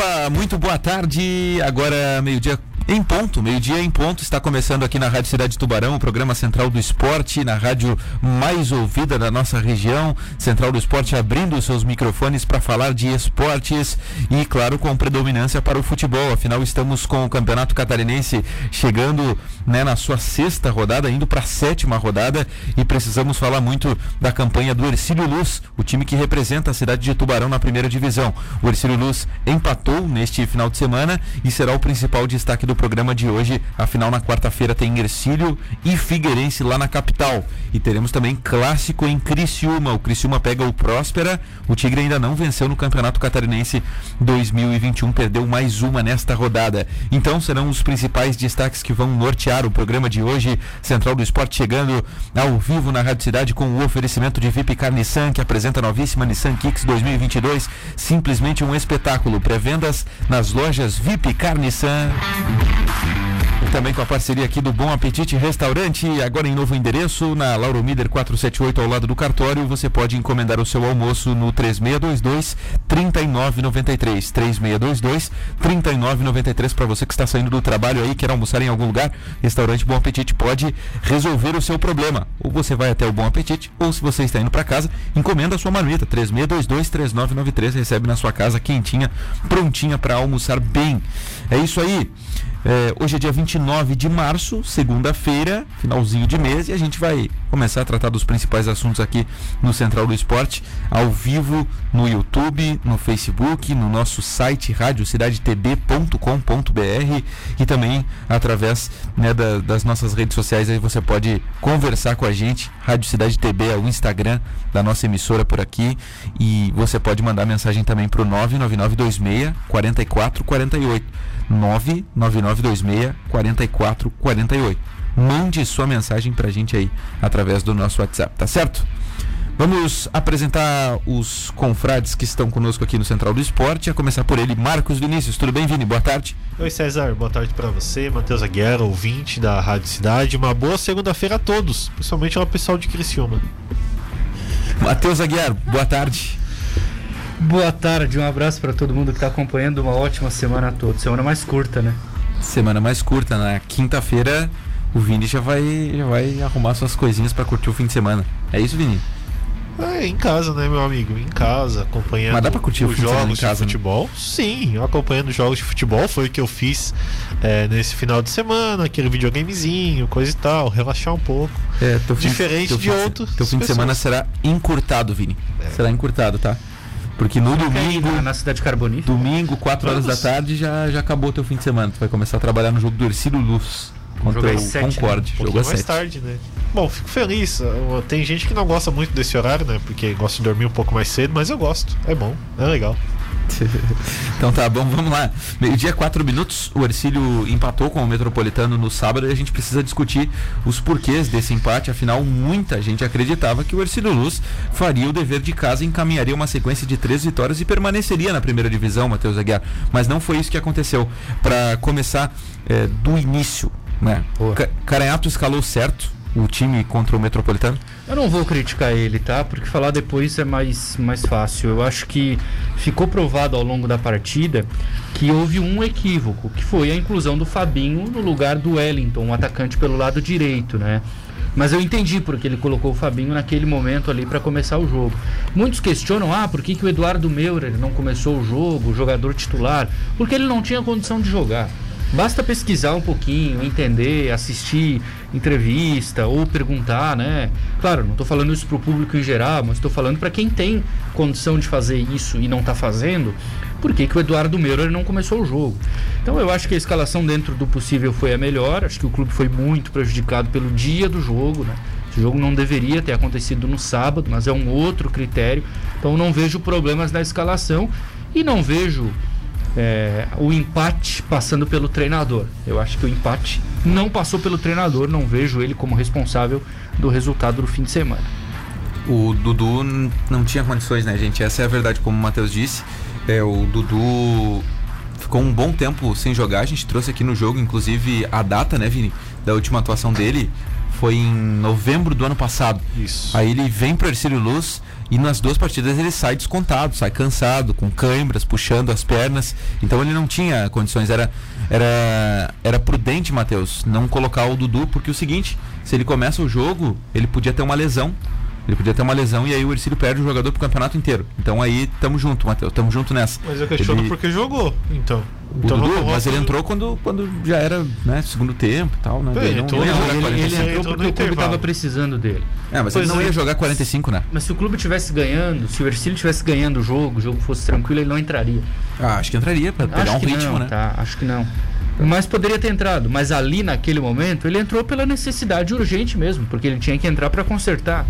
Opa, muito boa tarde. Agora meio-dia em ponto, meio-dia em ponto, está começando aqui na Rádio Cidade de Tubarão, o programa Central do Esporte, na rádio mais ouvida da nossa região. Central do Esporte abrindo os seus microfones para falar de esportes e, claro, com predominância para o futebol. Afinal, estamos com o Campeonato Catarinense chegando né, na sua sexta rodada, indo para a sétima rodada e precisamos falar muito da campanha do Ercílio Luz, o time que representa a cidade de Tubarão na primeira divisão. O Ercílio Luz empatou neste final de semana e será o principal destaque do programa de hoje. Afinal, na quarta-feira tem Ercílio e Figueirense lá na capital. E teremos também clássico em Criciúma. O Criciúma pega o Próspera. O Tigre ainda não venceu no Campeonato Catarinense 2021, perdeu mais uma nesta rodada. Então serão os principais destaques que vão nortear o programa de hoje. Central do Esporte chegando ao vivo na Rádio Cidade com o oferecimento de VIP Nissan, que apresenta a novíssima Nissan Kicks 2022. Simplesmente um espetáculo. Pré-vendas nas lojas VIP Nissan. Também com a parceria aqui do Bom Apetite Restaurante, agora em novo endereço, na Lauro Mider 478, ao lado do cartório. Você pode encomendar o seu almoço no 3622 3993. 3622 3993 para você que está saindo do trabalho aí, quer almoçar em algum lugar. Restaurante Bom Apetite pode resolver o seu problema. Ou você vai até o Bom Apetite, ou se você está indo para casa, encomenda a sua marmita. 3622 3993 recebe na sua casa quentinha, prontinha para almoçar bem. É isso aí. É, hoje é dia 29 de março, segunda-feira, finalzinho de mês, e a gente vai começar a tratar dos principais assuntos aqui no Central do Esporte, ao vivo no YouTube, no Facebook, no nosso site radiocidadetb.com.br e também através né, da, das nossas redes sociais. Aí você pode conversar com a gente. Rádio Cidade TB é o Instagram da nossa emissora por aqui e você pode mandar mensagem também para o 99926 4448. 99926 4448. Mande sua mensagem pra gente aí através do nosso WhatsApp, tá certo? Vamos apresentar os confrades que estão conosco aqui no Central do Esporte, a começar por ele, Marcos Vinícius. Tudo bem, Vini? Boa tarde. Oi, César. Boa tarde para você, Matheus Aguiar, ouvinte da Rádio Cidade. Uma boa segunda-feira a todos, principalmente ao pessoal de Criciúma. Matheus Aguiar, boa tarde. Boa tarde, um abraço para todo mundo que está acompanhando. Uma ótima semana a todos. Semana mais curta, né? Semana mais curta, na né? quinta-feira o Vini já vai, já vai arrumar suas coisinhas para curtir o fim de semana. É isso, Vini? É, em casa, né, meu amigo? Em casa, acompanhando Mas dá pra curtir os jogos de, casa, de futebol. Né? Sim, acompanhando jogos de futebol. Foi o que eu fiz é, nesse final de semana, aquele videogamezinho, coisa e tal, relaxar um pouco. É, Diferente fim, de outros. Teu fim de semana será encurtado, Vini. É. Será encurtado, tá? Porque no domingo. Na, cidade carbonífera? Domingo, 4 horas da tarde, já, já acabou o teu fim de semana. Tu vai começar a trabalhar no jogo do Ercílio Luz. Contra o Concorde. Né? Um jogo mais tarde, né? Bom, fico feliz. Tem gente que não gosta muito desse horário, né? Porque gosta de dormir um pouco mais cedo, mas eu gosto. É bom, é legal. então tá bom, vamos lá. Meio-dia, quatro minutos. O Ercílio empatou com o Metropolitano no sábado e a gente precisa discutir os porquês desse empate. Afinal, muita gente acreditava que o Ercílio Luz faria o dever de casa e encaminharia uma sequência de três vitórias e permaneceria na primeira divisão, Matheus Aguiar. Mas não foi isso que aconteceu. Para começar é, do início, né? Caranhato escalou certo o time contra o Metropolitano? Eu não vou criticar ele, tá? Porque falar depois é mais, mais fácil. Eu acho que ficou provado ao longo da partida que houve um equívoco, que foi a inclusão do Fabinho no lugar do Wellington, um atacante pelo lado direito, né? Mas eu entendi porque ele colocou o Fabinho naquele momento ali para começar o jogo. Muitos questionam: ah, por que, que o Eduardo Meurer não começou o jogo, o jogador titular? Porque ele não tinha condição de jogar. Basta pesquisar um pouquinho, entender, assistir entrevista ou perguntar, né? Claro, não estou falando isso para o público em geral, mas estou falando para quem tem condição de fazer isso e não está fazendo, por que, que o Eduardo Meurer não começou o jogo? Então eu acho que a escalação dentro do possível foi a melhor, acho que o clube foi muito prejudicado pelo dia do jogo, né? Esse jogo não deveria ter acontecido no sábado, mas é um outro critério. Então não vejo problemas na escalação e não vejo é, o empate passando pelo treinador. Eu acho que o empate não passou pelo treinador, não vejo ele como responsável do resultado do fim de semana. O Dudu não tinha condições, né, gente? Essa é a verdade, como o Matheus disse. É, o Dudu ficou um bom tempo sem jogar. A gente trouxe aqui no jogo, inclusive, a data, né, Vini? Da última atuação dele. Foi em novembro do ano passado. Isso. Aí ele vem para o Ercílio Luz E nas duas partidas ele sai descontado, sai cansado, com câimbras, puxando as pernas. Então ele não tinha condições. Era, era, era prudente, Matheus, não colocar o Dudu, porque é o seguinte, se ele começa o jogo, ele podia ter uma lesão. Ele podia ter uma lesão e aí o Ercílio perde o jogador pro campeonato inteiro. Então aí tamo junto, Matheus, tamo junto nessa. Mas eu questiono Ele- porque jogou, então. O então Dudu, mas ele entrou quando, quando já era né, segundo tempo e tal, né? Bem, Daí não, entrou não ia jogar Ele, ele 45. entrou entrou porque o clube estava precisando dele. É, mas Pois ele não é. ia jogar 45, né? Mas se o clube tivesse ganhando, se o Ercílio tivesse ganhando o jogo, o jogo fosse tranquilo, ele não entraria. Ah, acho que entraria pra pegar acho um que ritmo, não, né? tá? Acho que não. Mas poderia ter entrado. Mas ali, naquele momento, ele entrou pela necessidade urgente mesmo, porque ele tinha que entrar para consertar.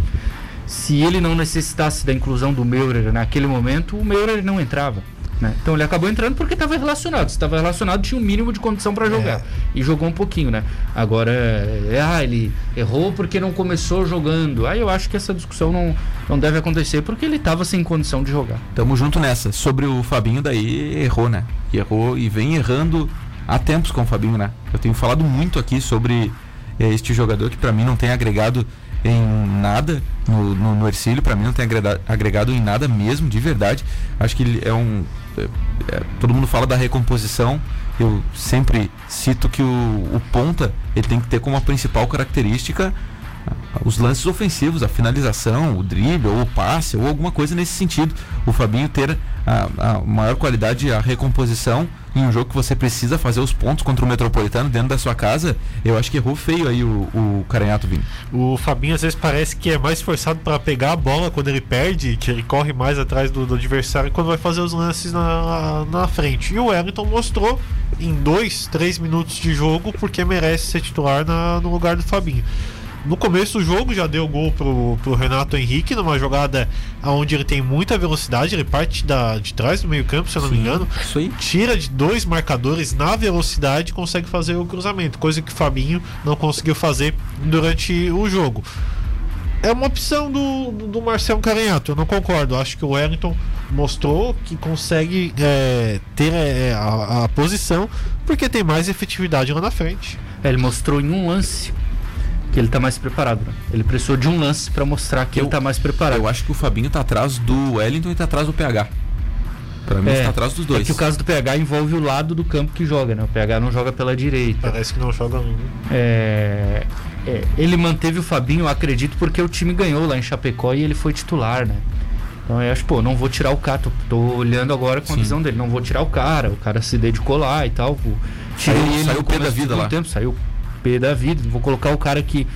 Se ele não necessitasse da inclusão do Meurer naquele momento, o Meurer não entrava. né? Então ele acabou entrando porque estava relacionado. Se estava relacionado, tinha um mínimo de condição para jogar. E jogou um pouquinho, né? Agora, é, ah, ele errou porque não começou jogando. Aí eu acho que essa discussão não, não deve acontecer porque ele estava sem condição de jogar. Tamo junto nessa. Sobre o Fabinho, daí errou, né? E errou e vem errando há tempos com o Fabinho, né? Eu tenho falado muito aqui sobre eh, este jogador que pra mim não tem agregado em nada no, no, no Ercílio, pra mim não tem agreda- agregado em nada mesmo, de verdade. Acho que ele é um. é- é- todo mundo fala da recomposição. Eu sempre cito que o, o ponta ele tem que ter como a principal característica ah, os lances ofensivos, a finalização, o drible, ou o passe, ou alguma coisa nesse sentido. O Fabinho ter a, a maior qualidade, a recomposição em um jogo que você precisa fazer os pontos contra o Metropolitano dentro da sua casa, eu acho que errou feio aí o, o Caranhato Vini. O Fabinho às vezes parece que é mais esforçado para pegar a bola quando ele perde, que ele corre mais atrás do, do adversário quando vai fazer os lances na, na frente. E o Wellington mostrou em dois, três minutos de jogo porque merece ser titular na- no lugar do Fabinho. No começo do jogo já deu gol pro, pro Renato Henrique numa jogada onde ele tem muita velocidade, ele parte da, de trás do meio campo, se eu não me engano, Isso aí. tira de dois marcadores na velocidade e consegue fazer o cruzamento, coisa que o Fabinho não conseguiu fazer durante o jogo. É uma opção do, do, Marcelo Caranhato, eu não concordo. Acho que o Wellington mostrou que consegue é, ter é, a, a posição porque tem mais efetividade lá na frente. É, Ele mostrou em um lance que ele tá mais preparado. né? Ele precisou de um lance para mostrar que Eu- ele tá mais preparado. Eu acho que o Fabinho tá atrás do Wellington e tá atrás do PH. Pra mim, É, tá atrás dos dois. É que o caso do PH envolve o lado do campo que joga, né? O PH não joga pela direita. Parece que não joga. É, é, ele manteve o Fabinho, acredito, porque o time ganhou lá em Chapecó e ele foi titular, né? Então eu acho, pô, não vou tirar o cara, tô, tô olhando agora com a Sim. visão dele, não vou tirar o cara, o cara se dedicou lá e tal. pô. Tirei Saiu- ele saiu o pé da vida lá. Tempo, saiu P da vida, vou colocar o cara aqui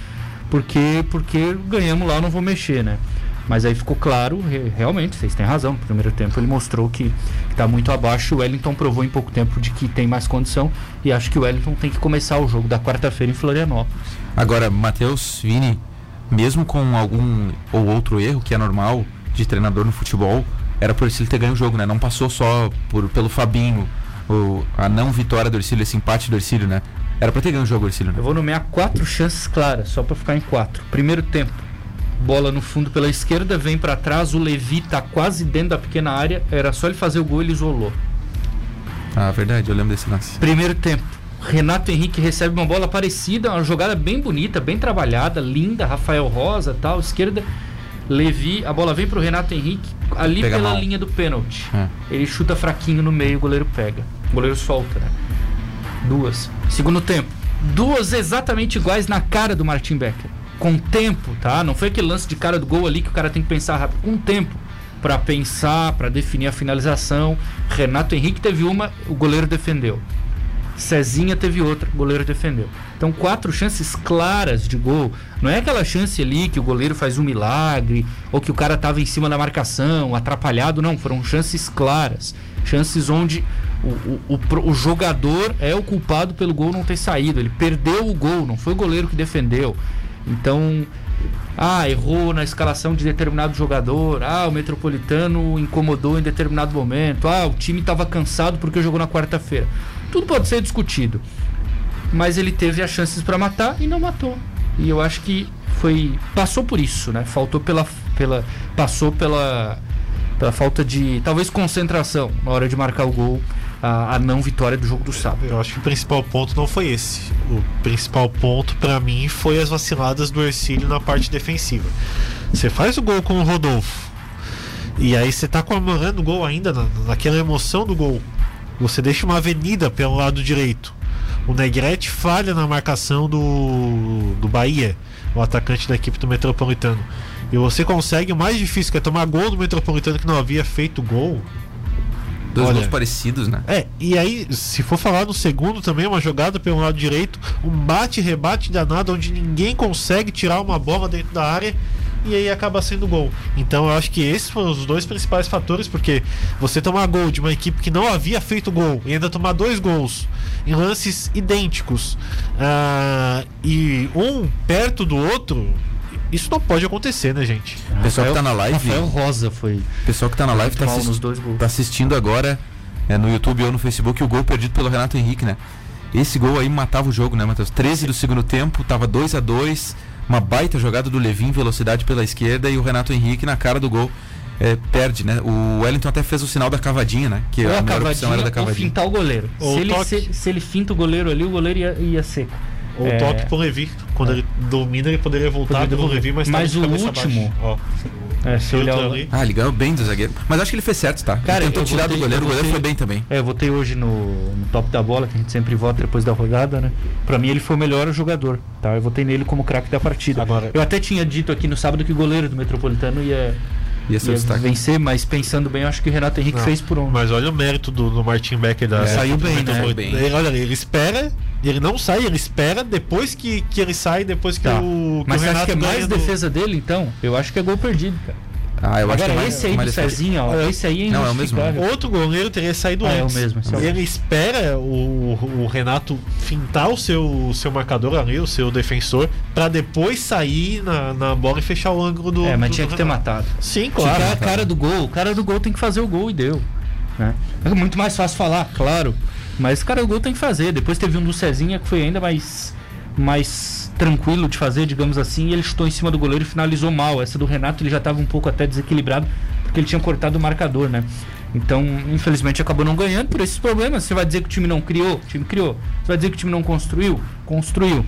porque, porque ganhamos lá, não vou mexer, né? Mas aí ficou claro, re- realmente, vocês têm razão. No primeiro tempo ele mostrou que está muito abaixo. O Wellington provou em pouco tempo de que tem mais condição. E acho que o Wellington tem que começar o jogo da quarta-feira em Florianópolis. Agora, Matheus, Vini, mesmo com algum ou outro erro, que é normal de treinador no futebol, era por ele ter ganho o jogo, né? Não passou só por, pelo Fabinho, a não vitória do Ercílio, esse empate do Ercílio, né? Era pra ter ganho o jogo, Ercílio, né? Eu vou nomear quatro chances claras, só para ficar em quatro. Primeiro tempo, bola no fundo pela esquerda, vem para trás, o Levi tá quase dentro da pequena área, era só ele fazer o gol, ele isolou. Ah, verdade, eu lembro desse lance. Primeiro tempo, Renato Henrique recebe uma bola parecida, uma jogada bem bonita, bem trabalhada, linda, Rafael Rosa, tal, esquerda. Levi, a bola vem pro Renato Henrique ali Pega pela mal. linha do pênalti. É. Ele chuta fraquinho no meio, o goleiro pega. O goleiro solta, né? Duas. Segundo tempo. Duas exatamente iguais na cara do Martin Becker. Com tempo, tá? Não foi aquele lance de cara do gol ali que o cara tem que pensar rápido. Com tempo. Pra pensar, pra definir a finalização. Renato Henrique teve uma, o goleiro defendeu. Cezinha teve outra, o goleiro defendeu. Então, quatro chances claras de gol. Não é aquela chance ali que o goleiro faz um milagre, ou que o cara tava em cima da marcação, atrapalhado, não. Foram chances claras. Chances onde o, o, o o jogador é o culpado pelo gol não ter saído. Ele perdeu o gol, não foi o goleiro que defendeu. Então, ah, errou na escalação de determinado jogador. Ah, o Metropolitano incomodou em determinado momento. Ah, o time estava cansado porque jogou na quarta-feira. Tudo pode ser discutido. Mas ele teve as chances para matar e não matou. E eu acho que foi passou por isso, né? Faltou pela pela passou pela pela falta de talvez concentração na hora de marcar o gol, a, a não vitória do jogo do sábado. Eu acho que o principal ponto não foi esse. O principal ponto pra mim foi as vaciladas do Ercílio na parte defensiva. Você faz o gol com o Rodolfo. E aí você tá comemorando o gol ainda, na, naquela emoção do gol. Você deixa uma avenida pelo lado direito. O Negrete falha na marcação do, do Bahia, o atacante da equipe do Metropolitano. E você consegue o mais difícil, que é tomar gol do Metropolitano que não havia feito gol. Dois Olha, gols parecidos, né? É, e aí, se for falar no segundo também, uma jogada pelo lado direito, um bate-rebate danado onde ninguém consegue tirar uma bola dentro da área e aí acaba sendo gol. Então eu acho que esses foram os dois principais fatores, porque você tomar gol de uma equipe que não havia feito gol e ainda tomar dois gols em lances idênticos ah, e um perto do outro, isso não pode acontecer, né, gente? O pessoal que tá na live, Rafael Rosa foi. o pessoal que tá na live tá, tá assistindo agora é, no YouTube ou no Facebook o gol perdido pelo Renato Henrique, né? Esse gol aí matava o jogo, né, Matheus? 13 do segundo tempo, tava 2 a 2 uma baita jogada do Levin, velocidade pela esquerda e o Renato Henrique na cara do gol. é, perde, né? O Wellington até fez o sinal da cavadinha, né? Que Ou a a melhor opção era da cavadinha ou fintar o goleiro. Ou Se ele, se, se ele finta o goleiro ali, o goleiro ia, ia seco. Ou É. toque pro Levi. Quando ele domina, ele poderia voltar Poderia devolver. Levi, mas, Mas tava de o último-. Ó, É, se olhar o... ali. Ah, ele ganhou bem do zagueiro. Mas acho que ele fez certo, tá? Cara, ele tentou tirar do votei- goleiro, o eu goleiro votei- foi bem também. É, eu votei hoje no, no top da bola, que a gente sempre vota depois da rodada, né? Pra mim ele foi o melhor jogador, tá? Eu votei nele como craque da partida. Agora- Eu até tinha dito aqui no sábado que o goleiro do Metropolitano ia, Ia ser o ia destaque. vencer, mas pensando bem, eu acho que o Renato Henrique Não, fez por um. Mas olha o mérito do, do Martin Becker da É, saiu bem, né? Metropolitano. Bem. Ele, olha, ele espera, ele não sai, ele espera depois que, que ele sai, depois que Tá. o, que Mas o você Renato acha que é mais do- defesa dele, então? Eu acho que é gol perdido, cara. Ah, eu acho que Agora, é mais- esse aí mais do. Cezinha, ó, esse aí é Não, é o mesmo. injustificável. Outro goleiro teria saído Ah, é o antes. mesmo, esse é o ele espera o, o Renato fintar o seu, o seu marcador ali, o seu defensor, pra depois sair na, na bola e fechar o ângulo do. É, mas do- tinha do que ter matado. Sim, claro. der a cara do gol, o cara do gol tem que fazer o gol e deu. Né? É muito mais fácil falar, claro. Mas o cara do gol tem que fazer. Depois teve um do Cezinha que foi ainda mais, mais tranquilo de fazer, digamos assim. E ele chutou em cima do goleiro e finalizou mal. Essa do Renato ele já estava um pouco até desequilibrado, porque ele tinha cortado o marcador, né? Então, infelizmente, acabou não ganhando por esses problemas. Você vai dizer que o time não criou? O time criou. Você vai dizer que o time não construiu? Construiu.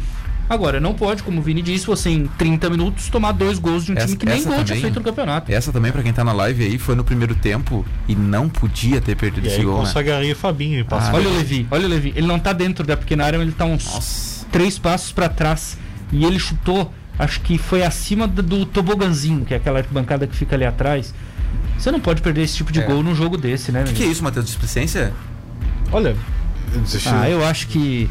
Agora, não pode, como o Vini disse, você em 30 minutos tomar dois gols de um Essa- time que nem gol tinha também- feito no campeonato. Essa também, pra quem tá na live aí, foi no primeiro tempo e não podia ter perdido E esse aí gol, né? consagraria o Fabinho e passa. Ah, Olha o Levi, olha o Levi. Ele não tá dentro da pequena área, mas ele tá uns Nossa. Três passos pra trás. E ele chutou, acho que foi acima do, do toboganzinho, que é aquela bancada que fica ali atrás. Você não pode perder esse tipo de É. gol num jogo desse, né? O que, que é isso, Matheus? Displicência? Olha. Ah, eu- eu acho que,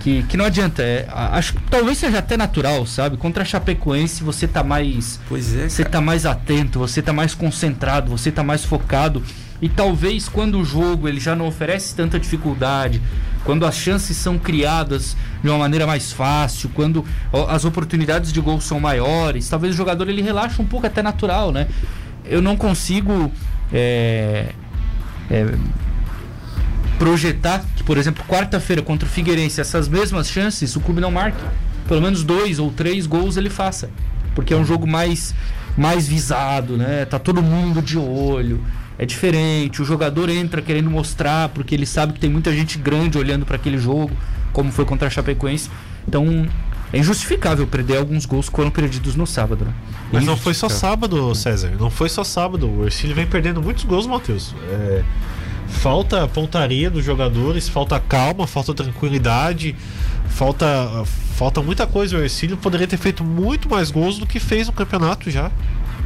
que, que não adianta. É, acho que talvez seja até natural, sabe? Contra a Chapecoense você tá mais. Pois é, Você cara. tá mais atento, você tá mais concentrado, você tá mais focado. E talvez quando o jogo ele já não oferece tanta dificuldade, quando as chances são criadas de uma maneira mais fácil, quando as oportunidades de gol são maiores, talvez o jogador ele relaxa um pouco até natural, né? Eu não consigo é, é, projetar que, por exemplo, quarta-feira contra o Figueirense, essas mesmas chances, o clube não marque. Pelo menos dois ou três gols ele faça. Porque é um jogo mais, mais visado, né? Tá todo mundo de olho. É diferente. O jogador entra querendo mostrar, porque ele sabe que tem muita gente grande olhando para aquele jogo, como foi contra a Chapecoense. Então, é injustificável perder alguns gols que foram perdidos no sábado. Né? Mas não foi só sábado, César. Não foi só sábado. O Ercílio vem perdendo muitos gols, Matheus. É, falta pontaria dos jogadores, falta calma, falta tranquilidade, falta, falta muita coisa. O Ercílio poderia ter feito muito mais gols do que fez no campeonato já.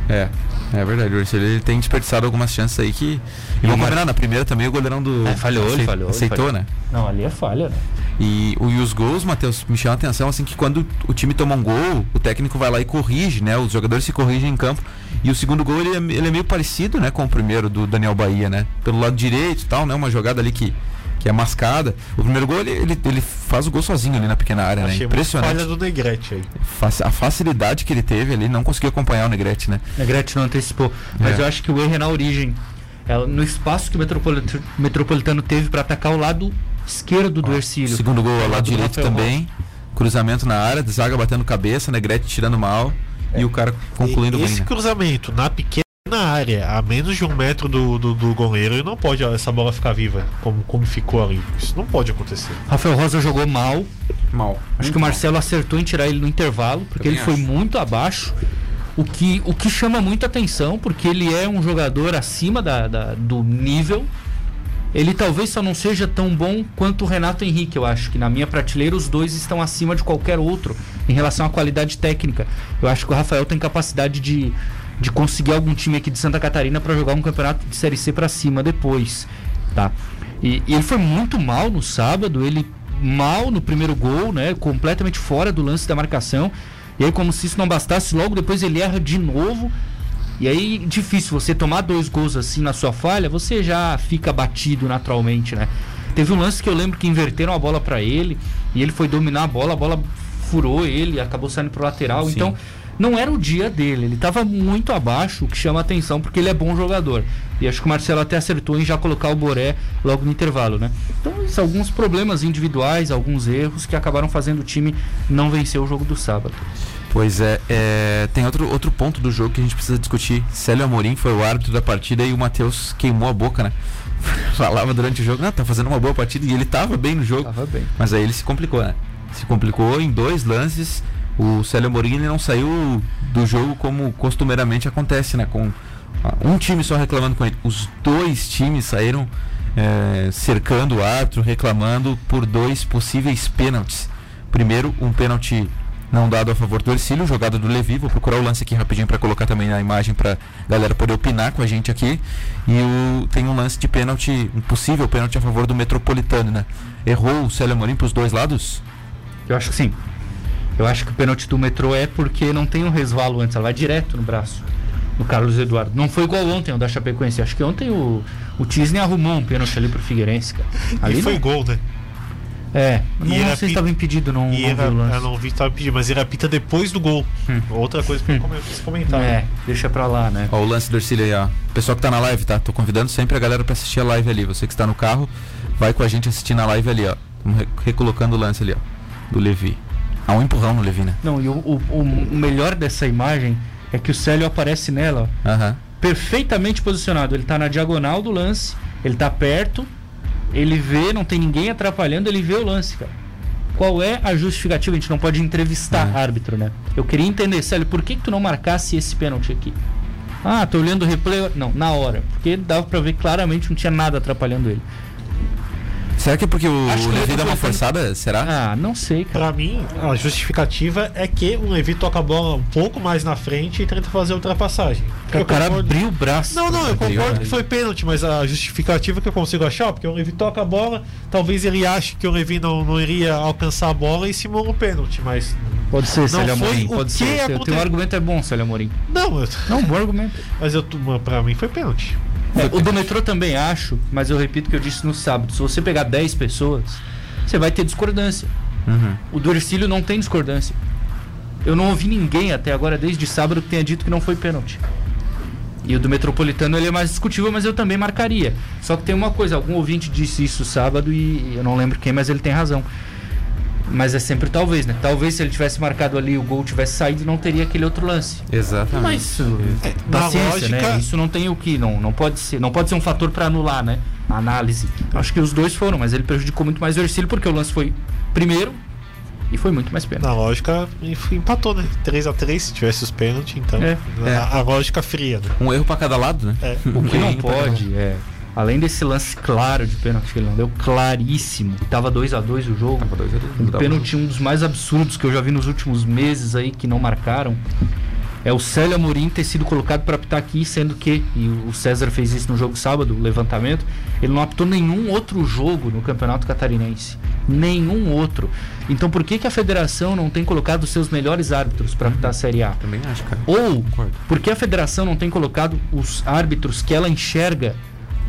É, é verdade. O Ercílio ele tem desperdiçado algumas chances aí que. E vamos combinar, na primeira também o goleirão do. É, falhou, ele acei- falhou, ele Aceitou, falhou. né? Não, ali é falha, né? E, e os gols, Matheus, me chama a atenção assim que quando o time toma um gol, o técnico vai lá e corrige, né? Os jogadores se corrigem em campo. E o segundo gol ele é, ele é meio parecido, né, com o primeiro do Daniel Bahia, né? Pelo lado direito e tal, né? Uma jogada ali que, que é mascada. O primeiro gol ele, ele, ele faz o gol sozinho ali na pequena área, né? Achei falha Impressionante. do Negrete aí. A facilidade que ele teve ali, não conseguiu acompanhar o Negrete, né? Negrete não antecipou. Mas É. eu acho que o erro é na origem. Ela- no espaço que o Metropolita- Metropolitano teve para atacar o lado esquerdo do Ercílio. Segundo gol ao lado lado do direito também. Cruzamento na área, zaga batendo cabeça, Negrete tirando mal. E o cara concluindo E bem, esse né? cruzamento na pequena área, a menos de um metro do, do, do goleiro, ele não pode essa bola ficar viva, como, como ficou ali. Isso não pode acontecer. Rafael Rosa jogou mal. Mal. Acho que o Marcelo acertou em tirar ele no intervalo, porque Também ele foi acho. muito abaixo. O que, o que chama muita atenção, porque ele é um jogador acima da, da- do nível. Ele talvez só não seja tão bom quanto o Renato Henrique, eu acho que na minha prateleira os dois estão acima de qualquer outro em relação à qualidade técnica. Eu acho que o Rafael tem capacidade de, de conseguir algum time aqui de Santa Catarina para jogar um campeonato de Série C para cima depois, tá? E, e ele foi muito mal no sábado, ele mal no primeiro gol, né? Completamente fora do lance da marcação. E aí, como se isso não bastasse, logo depois ele erra de novo. E aí, difícil você tomar dois gols assim na sua falha, você já fica batido naturalmente, né? Teve um lance que eu lembro que inverteram a bola pra ele e ele foi dominar a bola, a bola furou ele, acabou saindo pro lateral. Sim. Então, não era o dia dele, ele tava muito abaixo, o que chama atenção porque ele é bom jogador. E acho que o Marcelo até acertou em já colocar o Boré logo no intervalo, né? Então, isso, alguns problemas individuais, alguns erros que acabaram fazendo o time não vencer o jogo do sábado. Pois é, é, tem outro, outro ponto do jogo que a gente precisa discutir. Célio Amorim foi o árbitro da partida e o Matheus queimou a boca, né? Falava durante o jogo, não, tá fazendo uma boa partida e ele tava bem no jogo. Tava bem. Mas aí ele se complicou, né? Se complicou em dois lances. O Célio ele não saiu do jogo como costumeiramente acontece, né? Com ah, um time só reclamando com ele. Os dois times saíram eh, cercando o árbitro, reclamando por dois possíveis pênaltis. Primeiro, um pênalti não dado a favor do Ercílio, jogada do Levi. Vou procurar o lance aqui rapidinho para colocar também na imagem para galera poder opinar com a gente aqui. E o, tem um lance de pênalti, um possível pênalti a favor do Metropolitano, né? Errou o Célio Amorim para os dois lados? Eu acho que sim. Eu acho que o pênalti do metrô é porque não tem um resvalo antes, ela vai direto no braço. No Carlos Eduardo. Não foi igual ontem o da Chapecoense. Acho que ontem o, o Tisney arrumou um pênalti ali pro Figueirense, cara. Ali e foi não- gol, né? É, E não era sei se estava impedido, não, E não era, vi o lance. eu não vi que tava pedindo, mas ele apita depois do gol. Hum. Outra coisa que eu Hum. quis comentar. É, deixa pra lá, né? Ó, o lance do Ercílio aí, ó. Pessoal que tá na live, tá? Tô convidando sempre a galera pra assistir a live ali. Você que está no carro, vai com a gente assistir na live ali, ó. Recolocando o lance ali, ó. Do Levi. Há um empurrão no Levi, né? Não, e o, o, o melhor dessa imagem é que o Célio aparece nela, perfeitamente posicionado. Ele tá na diagonal do lance, ele tá perto, ele vê, não tem ninguém atrapalhando, ele vê o lance, cara. Qual é a justificativa? A gente não pode entrevistar É. árbitro, né? Eu queria entender, Célio, por que, que tu não marcasse esse pênalti aqui? Ah, tô olhando o replay. Não, na hora. Porque dava pra ver claramente não tinha nada atrapalhando ele. Será que é porque o Acho que Levi dá uma forçada? Será? Ah, não sei, cara. Pra mim, a justificativa é que o Levi toca a bola um pouco mais na frente e tenta fazer a ultrapassagem. o Eu cara concordo- abriu o braço. Não, não, eu Abriu, concordo que foi pênalti, mas a justificativa que eu consigo achar, porque o Levi toca a bola, talvez ele ache que o Levi não, não iria alcançar a bola e simula o pênalti, mas. Pode ser, Célio foi Amorim. o Pode que ser. Teu, aconte- teu argumento é bom, Célio Amorim. Não, eu- Não, bom argumento. mas eu, pra mim foi pênalti. É, o do metrô também acho, mas eu repito o que eu disse no sábado. Se você pegar 10 pessoas, você vai ter discordância. Uhum. O do Ercílio não tem discordância. Eu não ouvi ninguém até agora, desde sábado, que tenha dito que não foi pênalti. E o do Metropolitano ele é mais discutível, mas eu também marcaria. Só que tem uma coisa, algum ouvinte disse isso sábado e eu não lembro quem, mas ele tem razão. Mas é sempre talvez, né? Talvez se ele tivesse marcado ali, o gol tivesse saído, não teria aquele outro lance. Exatamente. Mas isso, É, na paciência, né? lógica- Isso não tem o que, não, não pode ser, não pode ser um fator para anular, né? A análise. Acho que os dois foram, mas ele prejudicou muito mais o Ercílio porque o lance foi primeiro e foi muito mais pena. Na lógica, empatou, né? 3x3 se tivesse os pênaltis, então. É. É. A, a lógica fria, né? Um erro pra cada lado, né? É. O que não pode é, além desse lance claro de pênalti que ele não deu, claríssimo. Tava 2 a 2 o jogo. Tava a Um pênalti um dos mais absurdos que eu já vi nos últimos meses aí que não marcaram. É o Célio Amorim ter sido colocado para apitar aqui, sendo que, e o César fez isso no jogo sábado, o levantamento, ele não apitou nenhum outro jogo no Campeonato Catarinense. Nenhum outro. Então por que, que a federação não tem colocado os seus melhores árbitros para apitar a Série A? Também acho, cara. Ou por que a federação não tem colocado os árbitros que ela enxerga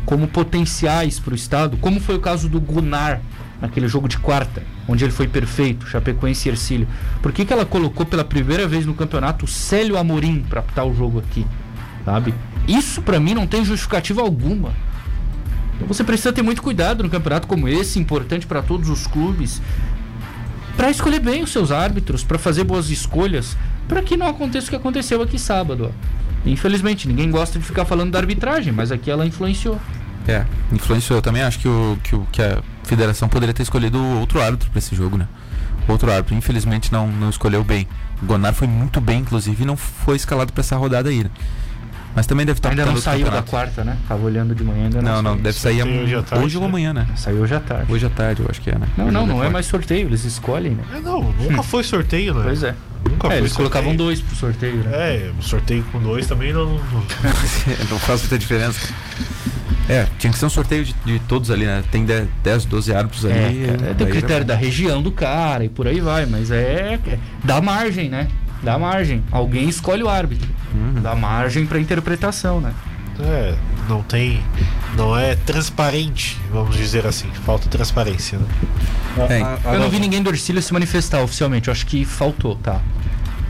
como potenciais para o Estado, como foi o caso do Gunnar naquele jogo de quarta, onde ele foi perfeito, Chapecoense e Ercílio. Por que, que ela colocou pela primeira vez no campeonato o Célio Amorim para apitar o jogo aqui? Sabe? Isso para mim não tem justificativa alguma. Então você precisa ter muito cuidado no campeonato como esse, importante para todos os clubes, para escolher bem os seus árbitros, para fazer boas escolhas, para que não aconteça o que aconteceu aqui sábado. ó. Infelizmente, ninguém gosta de ficar falando da arbitragem, mas aqui ela influenciou. É, influenciou. Eu também acho que, o, que, o, que a federação poderia ter escolhido outro árbitro pra esse jogo, né? outro árbitro. Infelizmente não, não escolheu bem. O Gonar foi muito bem, inclusive, e não foi escalado para essa rodada aí. Né? Mas também deve estar Ainda não saiu outro da campeonato. quarta, né? Tava olhando de manhã, ainda não Não, não, saiu. deve sair hoje à tarde, hoje ou né? amanhã, né? Saiu hoje à tarde. Hoje à tarde, eu acho que é, né? Não, Hoje não, não é mais sorteio, eles escolhem, né? É, não, nunca foi sorteio, né? Pois é. Nunca É, foi eles sorteio. colocavam dois pro sorteio, né? É, um sorteio com dois também não. não- faz muita diferença. É, tinha que ser um sorteio de, de todos ali, né? Tem 10, 10 12 árbitros ali. É, cara, é do daí critério era- da região do cara e por aí vai, mas é, é dá margem, né? Dá margem. Alguém escolhe o árbitro. Uhum. Dá margem pra interpretação, né? É, não tem. Não é transparente, vamos dizer assim. Falta transparência, né? É, Eu não vi ninguém do Ercílio se manifestar oficialmente. Eu acho que faltou, tá?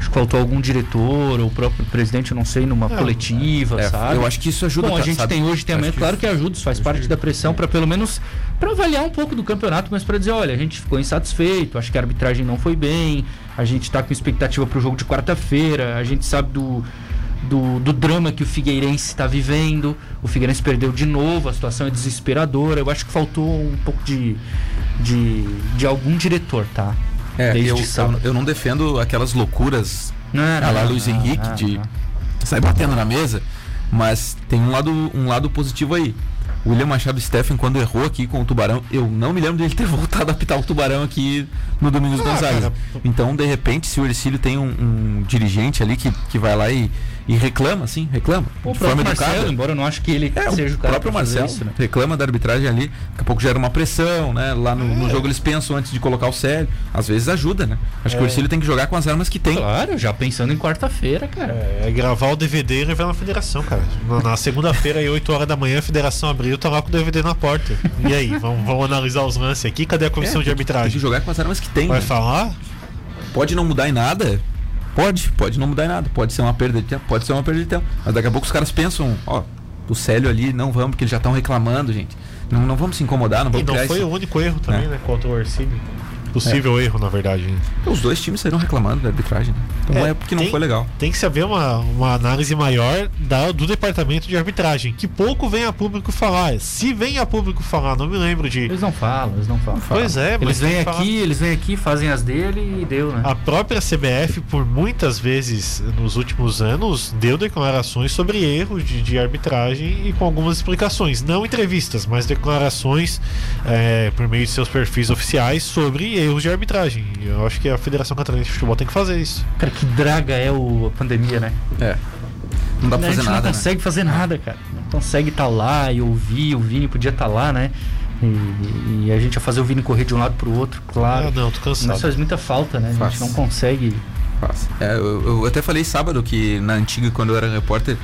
Acho que faltou algum diretor ou o próprio presidente, eu não sei, numa É, coletiva, É, sabe? eu acho que isso ajuda. Bom, a gente sabe? tem hoje, tem amanhã, que claro que ajuda, isso faz parte da pressão para pelo menos para avaliar um pouco do campeonato, mas para dizer, olha, a gente ficou insatisfeito, acho que a arbitragem não foi bem, a gente tá com expectativa pro jogo de quarta-feira, a gente sabe do, do, do drama que o Figueirense está vivendo, o Figueirense perdeu de novo, a situação é desesperadora, eu acho que faltou um pouco de, de, de algum diretor, tá? É, eu, eu, sábado. eu não defendo aquelas loucuras Não, Ah lá, Luiz Henrique, não, de não. sai batendo na mesa, mas tem um lado, um lado positivo aí. O William Machado Steffen, quando errou aqui com o Tubarão, eu não me lembro dele ter voltado a apitar o Tubarão aqui no Domingos Ah, Gonzalez. cara. Então, de repente, se o Ercílio tem um, um dirigente ali que, que vai lá e, e reclama, assim, reclama, O de forma próprio educada. Marcelo, embora eu não acho que ele É, seja o o cara próprio pra fazer Marcelo isso, né? reclama da arbitragem ali, daqui a pouco gera uma pressão, né? Lá no, É. no jogo eles pensam antes de colocar o sério. Às vezes ajuda, né? Acho que o É. Ercílio tem que jogar com as armas que tem. Claro, já pensando em quarta-feira, cara. É, é gravar o DVD e levar na federação, cara. Na, na segunda-feira, aí, 8 horas da manhã, a federação abriu, tá lá com o DVD na porta. E aí, vamos, vamos analisar os lances aqui? Cadê a comissão É, de que- Tem que arbitragem? jogar com as armas que tem. Vai né? falar? Pode não mudar em nada? Pode, pode não mudar em nada. Pode ser uma perda de tempo, pode ser uma perda de tempo. Mas daqui a pouco os caras pensam, ó, o Célio ali, não vamos, porque eles já estão reclamando, gente. Não, não vamos se incomodar, não E vamos não criar foi esse- o único erro também, É. né? Contra o Orsini. Possível erro, na verdade. Os dois times saíram reclamando da arbitragem. né? Então é, É, porque não tem- foi legal. Tem que se haver uma, uma análise maior da, do departamento de arbitragem, que pouco vem a público falar. Se vem a público falar, não me lembro de. Eles não falam, eles não falam. Pois é, mas Eles vêm que falar. aqui, eles vêm aqui, fazem as dele e deu, né? A própria CBF, por muitas vezes nos últimos anos, deu declarações sobre erros de, de arbitragem e com algumas explicações. Não entrevistas, mas declarações é, por meio de seus perfis oficiais sobre erros de arbitragem. E eu acho que a Federação Catarinense de Futebol tem que fazer isso. Cara, que draga é o, a pandemia, né? É. Não dá pra a fazer gente nada. não né? consegue fazer nada, cara. Não consegue estar lá e ouvir, o Vini podia estar lá, né? E, e a gente ia fazer o Vini correr de um lado pro outro, claro. Ah, não, tô Mas cansado. faz muita falta, né? A gente não consegue. É, eu, eu até falei sábado que na antiga, quando eu era repórter,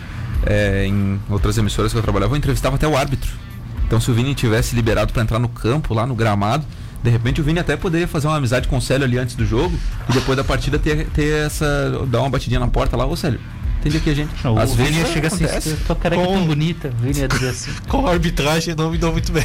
é, em outras emissoras que eu trabalhava, eu entrevistava até o árbitro. Então se o Vini tivesse liberado pra entrar no campo, lá no gramado, de repente o Vini até poderia fazer uma amizade com o Célio ali antes do jogo e depois da partida ter, ter essa. dar uma batidinha na porta lá, ô Célio, atende aqui a gente. Não, Às o vezes Vini chega assim, acontece. tua careca é Com- tão bonita. O Vini ia dizer assim. Com a arbitragem não me dou muito bem.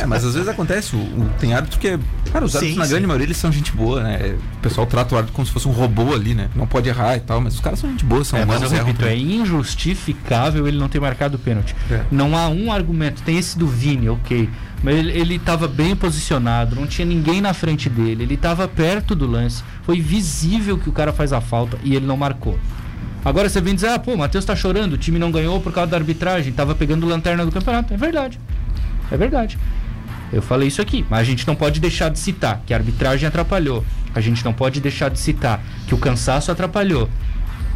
É, mas às vezes acontece. O, o- tem árbitro que é. Cara, os árbitros Sim, na sim. grande maioria eles são gente boa, né? O pessoal trata o árbitro como se fosse um robô ali, né? Não pode errar e tal, mas os caras são gente boa, são É, mas humanos, eu erram repito, é injustificável ele não ter marcado o pênalti. É. Não há um argumento. Tem esse do Vini, ok. Mas ele, ele tava bem posicionado, não tinha ninguém na frente dele. Ele tava perto do lance. Foi visível que o cara faz a falta e ele não marcou. Agora você vem dizer, ah, pô, o Matheus tá chorando, o time não ganhou por causa da arbitragem, tava pegando lanterna do campeonato. É verdade. É verdade. Eu falei isso aqui, mas a gente não pode deixar de citar que a arbitragem atrapalhou. A gente não pode deixar de citar que o cansaço atrapalhou.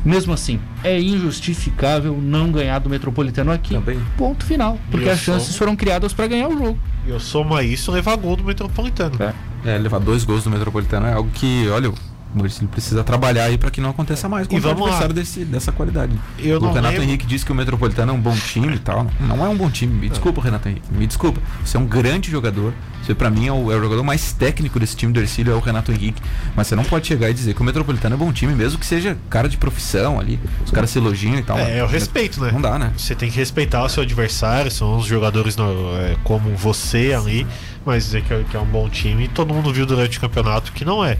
Mesmo assim, é injustificável não ganhar do Metropolitano aqui. Também. Ponto final. Porque as chances sou- foram criadas para ganhar o jogo. E eu soma isso levar gol do Metropolitano. É. É, levar dois gols do Metropolitano é algo que, olha, Maurício precisa trabalhar aí pra que não aconteça mais com E vamos lá. adversário desse, dessa qualidade. Eu o Renato lembro- Henrique disse que o Metropolitano é um bom time e tal. Não é um bom time. Me desculpa, Renato Henrique. Me desculpa. Você é um grande jogador. Você, pra mim, é o, é o jogador mais técnico desse time do Ercílio, é o Renato Henrique. Mas você não pode chegar e dizer que o Metropolitano é bom time, mesmo que seja cara de profissão ali. Os caras se elogiam e tal. É, é o respeito, né? Não dá, né? Você tem que respeitar o seu adversário, são os jogadores no- é, como você ali, mas dizer que é, que é um bom time, todo mundo viu durante o campeonato que não é.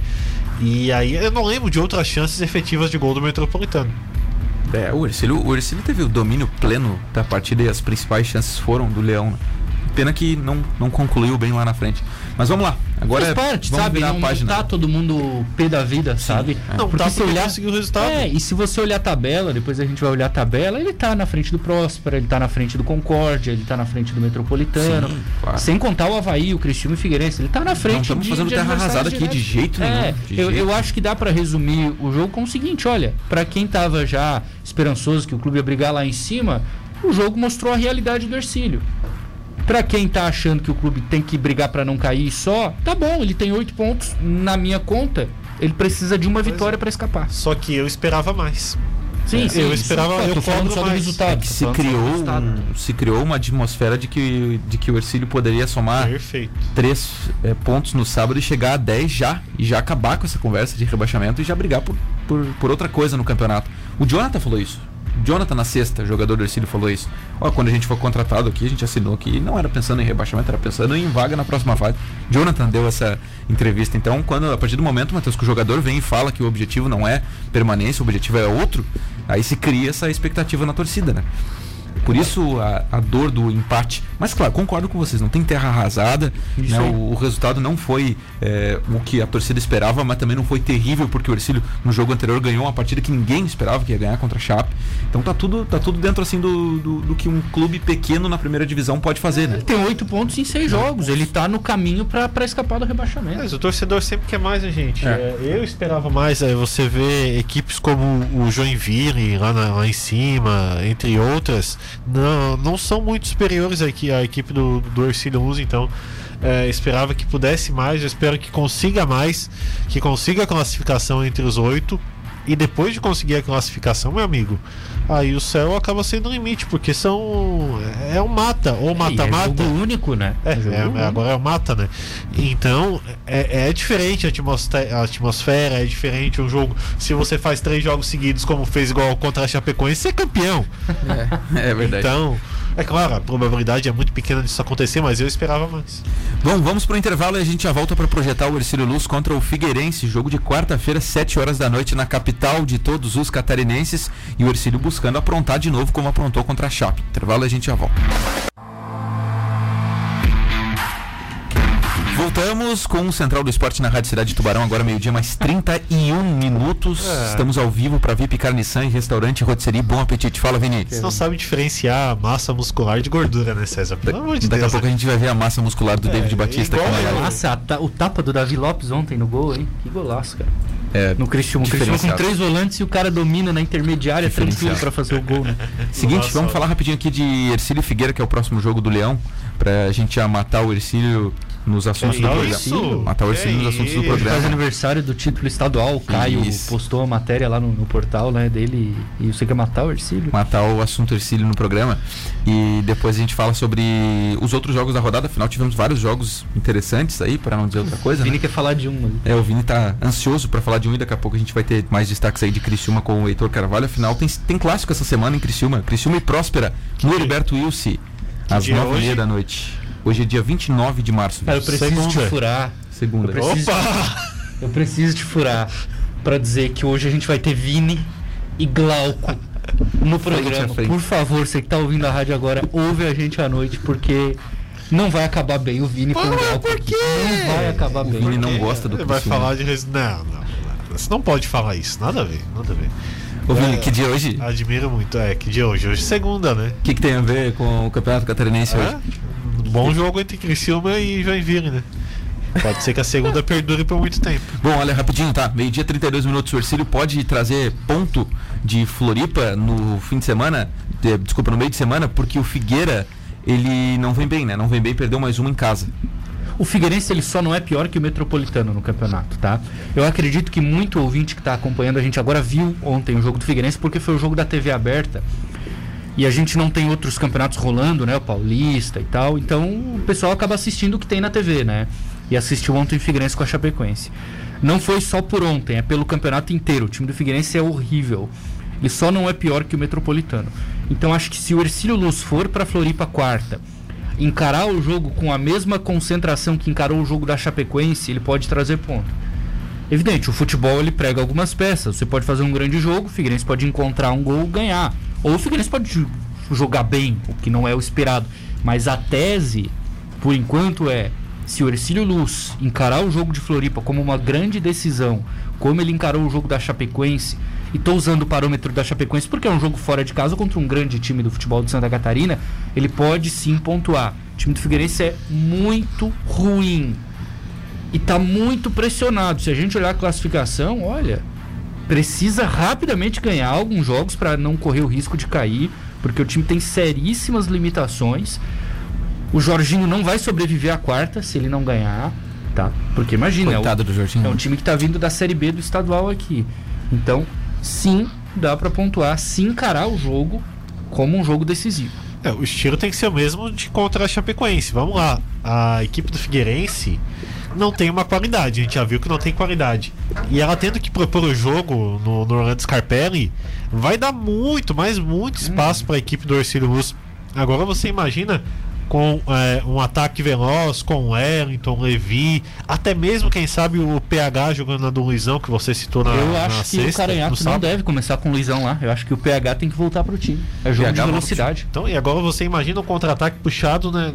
E aí eu não lembro de outras chances efetivas de gol do Metropolitano. É, o Ercílio, o Ercílio teve o domínio pleno da partida e as principais chances foram do Leão. né? Pena que não, não concluiu bem lá na frente. Mas vamos lá. Agora Faz parte, vamos sabe? virar Não, a não página. tá todo mundo pé da vida, sabe? Não, porque tá se olhar conseguiu o resultado. É, e se você olhar a tabela, depois a gente vai olhar a tabela, ele tá na frente do Próspera, ele tá na frente do Concórdia, ele tá na frente do Metropolitano. Sim, claro. Sem contar o Havaí, o Cristiano e o Figueirense, ele tá na frente Não estamos de- fazendo de terra arrasada aqui de jeito nenhum. É, de eu, jeito eu acho que dá pra resumir o jogo com o seguinte, olha, pra quem tava já esperançoso que o clube ia brigar lá em cima, o jogo mostrou a realidade do Ercílio. Pra quem tá achando que o clube tem que brigar pra não cair só, tá bom, ele tem oito pontos na minha conta. Ele precisa de uma vitória pra escapar. Só que eu esperava mais. Sim, É, sim. eu esperava- tô eu falando só do resultado. É se falando só do criou, resultado. um- se criou uma atmosfera de que, de que o Ercílio poderia somar Perfeito. três é, pontos no sábado e chegar a 10 já. E já acabar com essa conversa de rebaixamento e já brigar por, por, por outra coisa no campeonato. O Jonathan falou isso. Jonathan na sexta, jogador do Ercílio, falou isso. Quando a gente foi contratado aqui, a gente assinou aqui, não era pensando em rebaixamento, era pensando em vaga na próxima fase. Jonathan deu essa entrevista. Então, quando a partir do momento, Matheus, que o jogador vem e fala que o objetivo não é permanência, o objetivo é outro, aí se cria essa expectativa na torcida, né? Por isso a, a dor do empate. Mas claro, concordo com vocês, não tem terra arrasada. Né? o, o resultado não foi é, o que a torcida esperava, mas também não foi terrível, porque o Ercílio no jogo anterior ganhou uma partida que ninguém esperava que ia ganhar contra a Chape. Então tá tudo, tá tudo dentro assim do, do, do que um clube pequeno na primeira divisão pode fazer, né? Ele tem oito pontos em seis jogos. Ele tá no caminho pra, pra escapar do rebaixamento. Mas o torcedor sempre quer mais, né, gente? É. É, eu esperava mais. é, você vê equipes como o Joinville lá, na- lá em cima, entre outras, não, não são muito superiores aqui à equipe do, do Ercílio Luz, então. é, esperava que pudesse mais, eu espero que consiga mais, que consiga a classificação entre os oito. E depois de conseguir a classificação, meu amigo, aí o céu acaba sendo um limite, porque são. É um mata, ou é mata-mata. jogo único, né? É, é, único. agora é o mata, né? Então, é, é diferente a atmosfera, a atmosfera, é diferente um jogo. Se você faz três jogos seguidos, como fez igual contra a Chapecoense, você é campeão. É, é verdade. Então, é claro, a probabilidade é muito pequena disso acontecer, mas eu esperava mais. Bom, vamos pro intervalo e a gente já volta para projetar o Ercílio Luz contra o Figueirense, jogo de quarta-feira, 7 horas da noite, na capital de todos os catarinenses. E o Ercílio buscando aprontar de novo como aprontou contra a Chape. Intervalo e a gente já volta. Voltamos com o Central do Esporte na Rádio Cidade de Tubarão, agora meio-dia, mais 31 minutos. É. Estamos ao vivo para VIP Carniçan e Restaurante Rotisserie. Bom apetite. Fala, Vini. Você não sabe diferenciar massa muscular de gordura, né, César? Pelo amor de Daqui a Deus. pouco a né? gente vai ver a massa muscular do É, David Batista igual aqui na eu. live. Nossa, a ta- o tapa do Davi Lopes ontem no gol, hein? Que golaço, cara. É, No Cristiano, o Cristiano com três volantes e o cara domina na intermediária tranquilo pra fazer o gol, né? Seguinte, Nossa. vamos falar rapidinho aqui de Ercílio Figueira, que é o próximo jogo do Leão, pra gente já matar o Ercílio nos assuntos do programa. isso? Matar o Ercílio Que nos assuntos do isso? Faz programa. aniversário do título estadual, o Caio Isso. postou a matéria lá no, no portal né, dele e você quer matar o Ercílio? Matar o assunto Ercílio no programa. E depois a gente fala sobre os outros jogos da rodada. Afinal, tivemos vários jogos interessantes aí, para não dizer outra coisa. Vini Né? quer falar de um ali. É, o Vini tá ansioso pra falar de um e daqui a pouco a gente vai ter mais destaques aí de Criciúma com o Heitor Carvalho. Afinal, tem, tem clássico essa semana em Criciúma. Criciúma e Próspera, no? Heriberto Wilson, às dia é nove e meia hoje? da noite. Hoje é dia 29 de março. Cara, eu preciso te Segunda. furar. Segunda. Eu preciso, Opa! eu preciso te furar pra dizer que hoje a gente vai ter Vini e Glauco no programa. frente. Por favor, você que tá ouvindo a rádio agora, ouve a gente à noite, porque não vai acabar bem o Vini com o Glauco. por quê? Não vai acabar O bem. Vini não gosta do Ele vai falar de. Não, não, não. Você não pode falar isso. Nada a ver, nada a ver. Ô, Vini, É. que dia é hoje? Admiro muito. É, que dia é hoje? Hoje é segunda, né? O que, que tem a ver com o Campeonato Catarinense É? hoje? Um bom jogo entre Criciúma e Joinville, né? Pode ser que a segunda perdure por muito tempo. Bom, olha, rapidinho, tá? Meio-dia, 32 minutos. O Ercílio pode trazer ponto de Floripa no fim de semana, de- desculpa, no meio de semana, porque o Figueira, ele não vem bem, né? Não vem bem, perdeu mais uma em casa. O Figueirense ele só não é pior que o Metropolitano no campeonato, tá? Eu acredito que muito ouvinte que está acompanhando a gente agora viu ontem o jogo do Figueirense porque foi o jogo da TV aberta. E a gente não tem outros campeonatos rolando, né? O Paulista e tal. Então o pessoal acaba assistindo o que tem na TV, né? E assistiu ontem o Figueirense com a Chapecoense. Não foi só por ontem, é pelo campeonato inteiro. O time do Figueirense é horrível. Ele só não é pior que o Metropolitano. Então acho que se o Ercílio Luz for para Floripa quarta, encarar o jogo com a mesma concentração que encarou o jogo da Chapecoense, ele pode trazer ponto. Evidente, o futebol ele prega algumas peças. Você pode fazer um grande jogo, o Figueirense pode encontrar um gol ganhar. Ou o Figueirense pode jogar bem, o que não é o esperado. Mas a tese por enquanto é se o Ercílio Luz encarar o jogo de Floripa como uma grande decisão, como ele encarou o jogo da Chapecoense, e estou usando o parâmetro da Chapecoense porque é um jogo fora de casa contra um grande time do futebol de Santa Catarina, ele pode sim pontuar. O time do Figueirense é muito ruim e está muito pressionado. Se a gente olhar a classificação, olha, precisa rapidamente ganhar alguns jogos para não correr o risco de cair, porque o time tem seríssimas limitações. O Jorginho não vai sobreviver à quarta se ele não ganhar, tá? Porque imagina, é, o, do Jorginho. é um time que tá vindo da Série B do estadual aqui. Então, sim, dá para pontuar, sim encarar o jogo como um jogo decisivo. É, o estilo tem que ser o mesmo de contra a Chapecoense. Vamos lá. A equipe do Figueirense não tem uma qualidade. A gente já viu que não tem qualidade. E ela tendo que propor o jogo no, no Orlando Scarpelli, vai dar muito, mas muito espaço para a equipe do Orcílio Russo. Agora você imagina com é, um ataque veloz, com Wellington, Levi, até mesmo, quem sabe, o PH jogando na do Luizão, que você citou na eu acho na que sexta, o Caranhato não deve começar com o Luizão lá. Eu acho que o PH tem que voltar pro time. É jogo PH de velocidade. Então, e agora você imagina um contra-ataque puxado, né?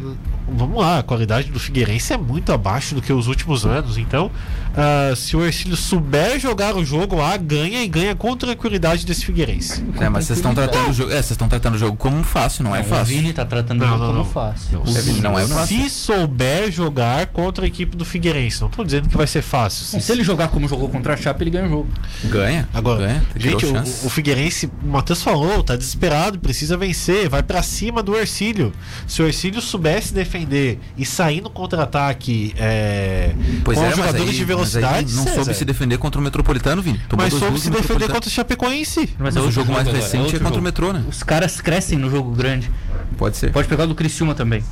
Vamos lá, a qualidade do Figueirense é muito abaixo do que os últimos anos. Então, ah, se o Ercílio souber jogar o jogo lá, ganha e ganha com tranquilidade desse Figueirense. É, mas vocês estão tratando o jogo. É, vocês estão tratando o jogo como fácil, não é O fácil. Vini tá tratando o jogo não, como não. fácil. Não, O Vini não é fácil. Se souber jogar contra a equipe do Figueirense, não tô dizendo que vai ser fácil. Se ele jogar como jogou contra a Chape, ele ganha o jogo. Ganha. Agora, ganha. gente, o, o Figueirense, o Matheus falou, tá desesperado, precisa vencer, vai pra cima do Ercílio. Se o Ercílio soubesse defender e sair no contra-ataque é, Pois com é, jogadores aí- de aí velocidade, não César, soube se defender contra o Metropolitano, Vini. Tomou mas soube se defender contra o Chapecoense. Mas Mas o jogo mais recente é contra o. Metrô, né? Os caras crescem no jogo grande. Pode ser. Pode pegar o do Criciúma também.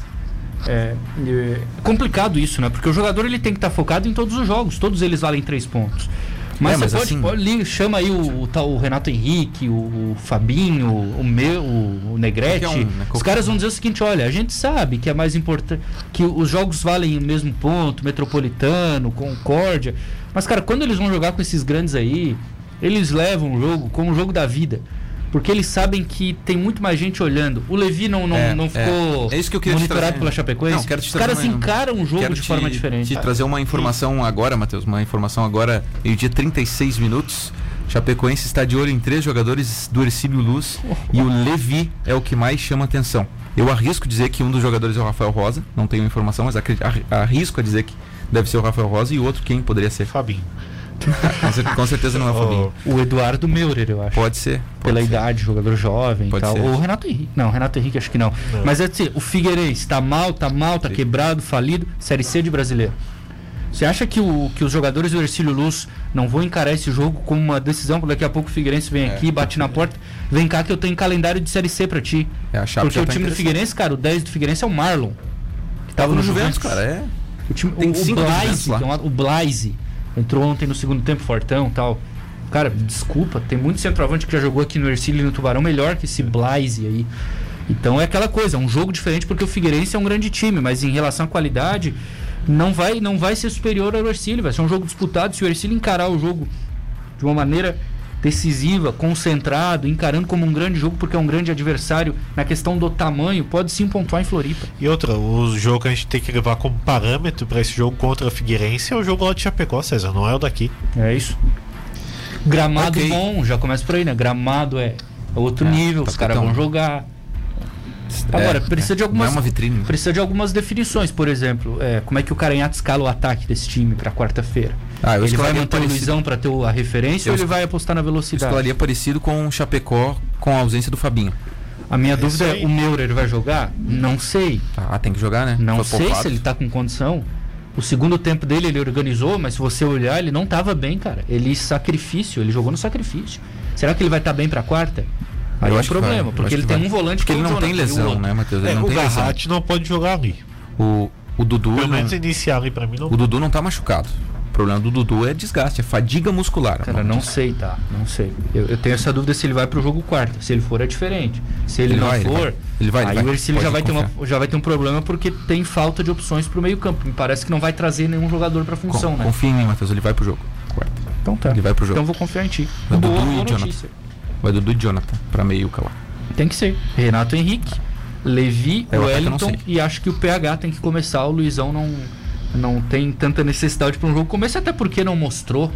É, é complicado isso, né? Porque o jogador ele tem que estar focado em todos os jogos. Todos eles valem três pontos. Mas, É, mas você pode, assim- pode- chama aí o, tal Renato Henrique, o, o Fabinho, o meu, o, Negrete. Um, né? Os caras vão dizer o seguinte: olha, a gente sabe que é mais importante que os jogos valem o mesmo ponto, Metropolitano, Concórdia. Mas, cara, quando eles vão jogar com esses grandes aí, eles levam o jogo como o jogo da vida. Porque eles sabem que tem muito mais gente olhando. O Levi não, não, É, não é. ficou É isso que eu queria monitorado pela Chapecoense. Não, quero te Os caras uma- encaram o jogo Quero de te- forma diferente. Te trazer uma informação agora, Matheus. Uma informação agora, meio-dia 36 minutos. Chapecoense está de olho em três jogadores do Ercílio Luz e o Levi é o que mais chama atenção. Eu arrisco dizer que um dos jogadores é o Rafael Rosa, não tenho informação, mas arrisco a dizer que deve ser o Rafael Rosa e o outro quem poderia ser? Fabinho. Com cer- Com certeza não é o Fabinho. O Eduardo Meurer, eu acho. Pode ser. pode Pela ser. idade, jogador jovem Pode e tal. ser. Ou o Renato Henrique. Não, o Renato Henrique acho que não. Não. Mas é assim, o Figueirense tá mal, tá mal, tá Sim. quebrado, falido. Série C de brasileiro. Você acha que, o, que os jogadores do Ercílio Luz não vão encarar esse jogo como uma decisão? Porque daqui a pouco o Figueirense vem É. aqui, bate na porta. Vem cá que eu tenho calendário de Série C pra ti. É, a Chape Porque o tá time do. Figueirense, cara, o 10 do Figueirense é o Marlon. Que Tava no Juventus, cara. É. O, time, Tem o, o cinco Juventus Blaise, lá. que é um- o Blaise, entrou ontem no segundo tempo, fortão tal. Cara, desculpa, tem muito centroavante que já jogou aqui no Ercílio e no Tubarão melhor que esse Blaise aí. Então é aquela coisa, é um jogo diferente porque o Figueirense é um grande time, mas em relação à qualidade, não vai, não vai ser superior ao Ercílio. Vai ser um jogo disputado. Se o Ercílio encarar o jogo de uma maneira decisiva, concentrado, encarando como um grande jogo porque é um grande adversário na questão do tamanho, pode sim pontuar em Floripa. E outra, o jogo que a gente tem que levar como parâmetro pra esse jogo contra a Figueirense é o jogo lá de Chapecó, César, não é o daqui. É isso. Gramado Ok. bom, já começa por aí, né? Gramado é outro É, nível, tá os caras vão jogar. Agora, É, precisa de Não algumas. é uma vitrine. Precisa de algumas definições, por exemplo, é, como é que o Caranhato escala o ataque desse time pra quarta-feira? Ah, eu ele vai manter o parecido- Luizão pra ter a referência Eu ou ele vai apostar na velocidade? escalaria parecido com o Chapecó com a ausência do Fabinho. A minha Isso dúvida é: o Meurer vai jogar? Não sei. Ah, tem que jogar, né? Não Foi sei poupado. se ele tá com condição. O segundo tempo dele ele organizou, mas se você olhar, ele não tava bem, cara. Ele sacrifício, ele jogou no sacrifício. Será que ele vai estar bem pra quarta? Aí Eu é um problema, eu porque ele tem vai. um volante Porque que ele é não tem o lesão, né, Matheus? Ele É, não o tem lesão. Não pode jogar ali. O, o Dudu. Pelo menos iniciar ali pra mim não. O Dudu não tá machucado. O problema do Dudu é desgaste, é fadiga muscular. Cara, não sei, tá? Não sei. Eu, eu tenho essa dúvida se ele vai pro jogo quarta. Se ele for, é diferente. Se ele, Ele não vai, ele for, vai. Ele vai, ele aí vai. o Ercílio já vai, ter uma, já vai ter um problema porque tem falta de opções pro meio campo. Me parece que não vai trazer nenhum jogador pra função, Con- né? Confia em mim, Matheus. Ele vai pro jogo. Quarta. Então tá. Ele vai pro jogo. Então vou confiar em ti. Vai Boa, Dudu e Jonathan. Vai Dudu e Jonathan pra meio lá. Tem que ser. Renato Henrique, Levi, É, Wellington e acho que o PH tem que começar. O Luizão não, não tem tanta necessidade para um jogo começar, até porque não mostrou,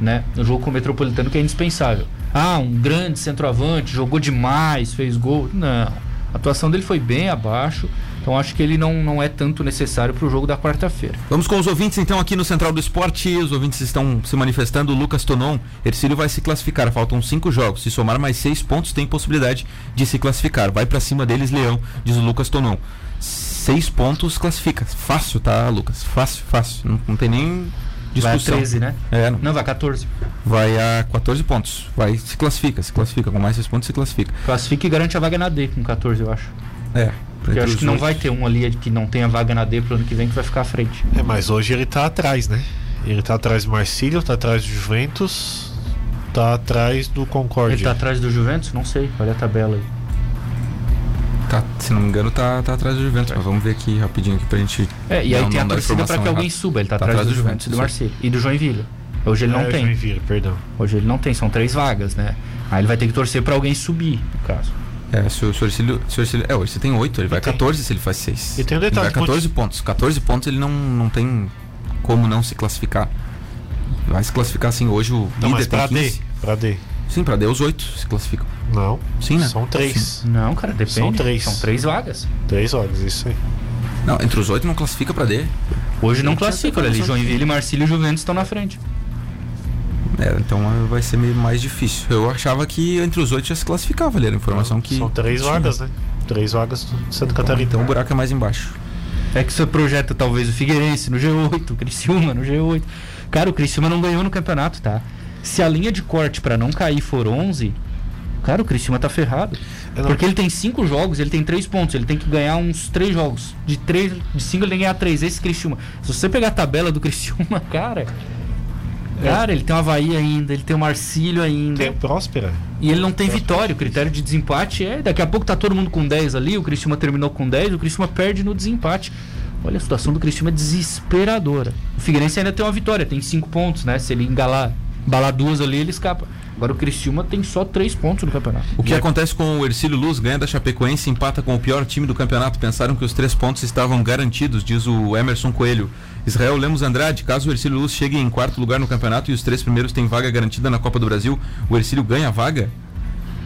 né, no jogo com o Metropolitano que é indispensável. Ah, um grande centroavante, jogou demais, fez gol. Não. A atuação dele foi bem abaixo. Então acho que ele não, não é tanto necessário para o jogo da quarta-feira. Vamos com os ouvintes então aqui no Central do Esporte. Os ouvintes estão se manifestando. O Lucas Tonon, Ercílio vai se classificar. Faltam cinco jogos. Se somar mais seis pontos, tem possibilidade de se classificar. Vai pra cima deles, Leão, diz o Lucas Tonon. Seis pontos classifica. Fácil, tá, Lucas? Fácil, fácil. Não, não tem nem Vai a discussão. 13, né? É, não. Não, vai a 14. vai a 14 pontos. Vai, se classifica, se classifica. Com mais seis pontos, se classifica. Classifica e garante a vaga na D com 14, eu acho. É. Porque eu acho que não vai ter um ali que não tenha vaga na D pro ano que vem que vai ficar à frente. É, mas hoje ele tá atrás, né? Ele tá atrás do Marcílio, tá atrás do Juventus, tá atrás do Concórdia. Ele tá atrás do Juventus? Não sei. Olha a tabela aí. Tá, se não me engano, tá, tá atrás do Juventus. Mas vamos ver aqui rapidinho aqui pra gente. É, e aí não- tem não a torcida pra que alguém suba. Ele tá, Tá atrás, atrás do do Juventus e do Marcelo. E do Joinville. Hoje ele não É, tem. Joinville, perdão. Hoje ele não tem, são três vagas, né? Aí ele vai ter que torcer pra alguém subir, no caso. É, se o, se o Ercílio, se o Ercílio- É, hoje você tem 8, ele vai tem. 14 se ele faz 6. E tem um ele detalhe, vai 14 pontos. 14 pontos ele não, não tem como não se classificar. Vai se classificar assim hoje o Não, mas líder tem pra D. 15. Pra D. Sim, pra D os 8 se classificam. Não. Sim, né? São três. Não, cara, depende. São três. São três vagas. Três horas, isso aí. Não, entre os 8 não classifica pra D. Hoje não Não classifica, olha ali. Joinville, Marcílio e Juventus estão na frente. É, então é, vai ser meio mais difícil. Eu achava que entre os 8 já se classificava ali. Era a informação que. São três tinha. vagas, né? Três vagas do Santa Então, Catarina. então o buraco é mais embaixo. É que você projeta talvez o Figueirense no G8, o Criciúma no G8. Cara, o Criciúma não ganhou no campeonato, tá? Se a linha de corte pra não cair for 11, cara, o Criciúma tá ferrado. Porque ele tem cinco jogos, ele tem três pontos, ele tem que ganhar uns três jogos. De três, de cinco ele tem que ganhar três. Esse Criciúma. Se você pegar a tabela do Criciúma, cara. Cara, ele tem o Havaí ainda, ele tem o Marcílio ainda. Tem Próspera. E ele não tem vitória. O critério de desempate é. Daqui a pouco tá todo mundo com 10 ali. O Criciúma terminou com 10. O Criciúma perde no desempate. Olha, a situação do Criciúma é desesperadora. O Figueirense ainda tem uma vitória, tem 5 pontos, né? Se ele engalar, embalar duas ali, ele escapa. Agora o Criciúma tem só 3 pontos no campeonato. O que E é- acontece com o Ercílio Luz? Ganha da Chapecoense, empata com o pior time do campeonato. Pensaram que os três pontos estavam garantidos, diz o Emerson Coelho. Israel Lemos Andrade, caso o Ercílio Luz chegue em quarto lugar no campeonato e os três primeiros têm vaga garantida na Copa do Brasil, o Ercílio ganha a vaga?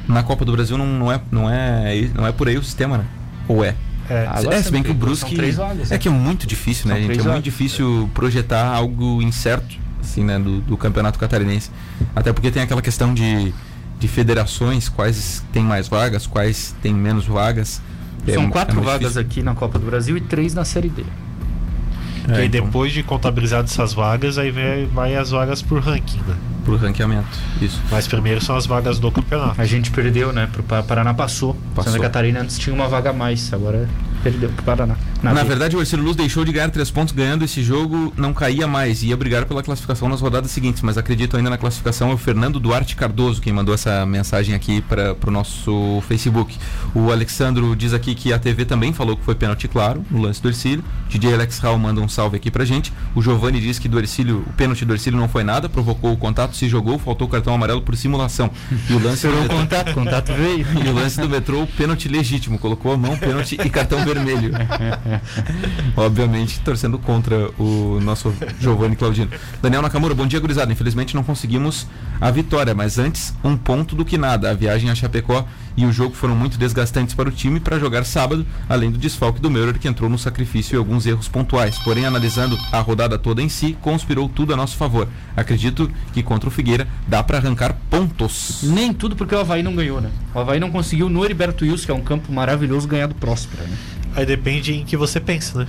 Na Copa do Brasil não, não, é, não, é, não é por aí o sistema, né? Ou é? É, Agora é, se bem que o Brusque. três vagas, é né? que é muito difícil, né, gente? É três muito vagas. difícil projetar algo incerto, assim, né, do, do campeonato catarinense. Até porque tem aquela questão de, de federações, quais tem mais vagas, quais tem menos vagas. É São é quatro muito vagas difícil. aqui na Copa do Brasil e três na Série D. E aí É, então, depois de contabilizar essas vagas, aí vai, vai as vagas por ranking, né? pro ranqueamento. Isso. Mas primeiro são as vagas do campeonato. A gente perdeu, né? Pro Pa- Paraná passou. Passou. Santa Catarina antes tinha uma vaga a mais, agora perdeu pro Paraná. Na D. verdade, o Ercílio Luz deixou de ganhar três pontos ganhando esse jogo, não caía mais, ia brigar pela classificação nas rodadas seguintes, mas acredito ainda na classificação é o Fernando Duarte Cardoso, quem mandou essa mensagem aqui para o nosso Facebook. O Alexandro diz aqui que a TV também falou que foi pênalti claro no lance do Ercílio. DJ Alex Hall manda um salve aqui pra gente. O Giovanni diz que do Ercílio, o pênalti do Ercílio não foi nada, provocou o contato, se jogou, faltou o cartão amarelo por simulação. E o lance do metrô- contato, contato veio. e o lance do metrô, pênalti legítimo. Colocou a mão, pênalti e cartão vermelho. Obviamente, torcendo contra o nosso Giovanni Claudino. Daniel Nakamura, bom dia, gurizada. Infelizmente não conseguimos a vitória, mas antes, um ponto do que nada. A viagem a Chapecó e o jogo foram muito desgastantes para o time para jogar sábado, além do desfalque do Meurer, que entrou no sacrifício e alguns erros pontuais. Porém, analisando a rodada toda em si, conspirou tudo a nosso favor. Acredito que contra o Figueira dá para arrancar pontos. Nem tudo porque o Havaí não ganhou, né? O Havaí não conseguiu no Heriberto Wilson, que é um campo maravilhoso, ganhar do Próspera, né? Aí depende em que você pensa, né?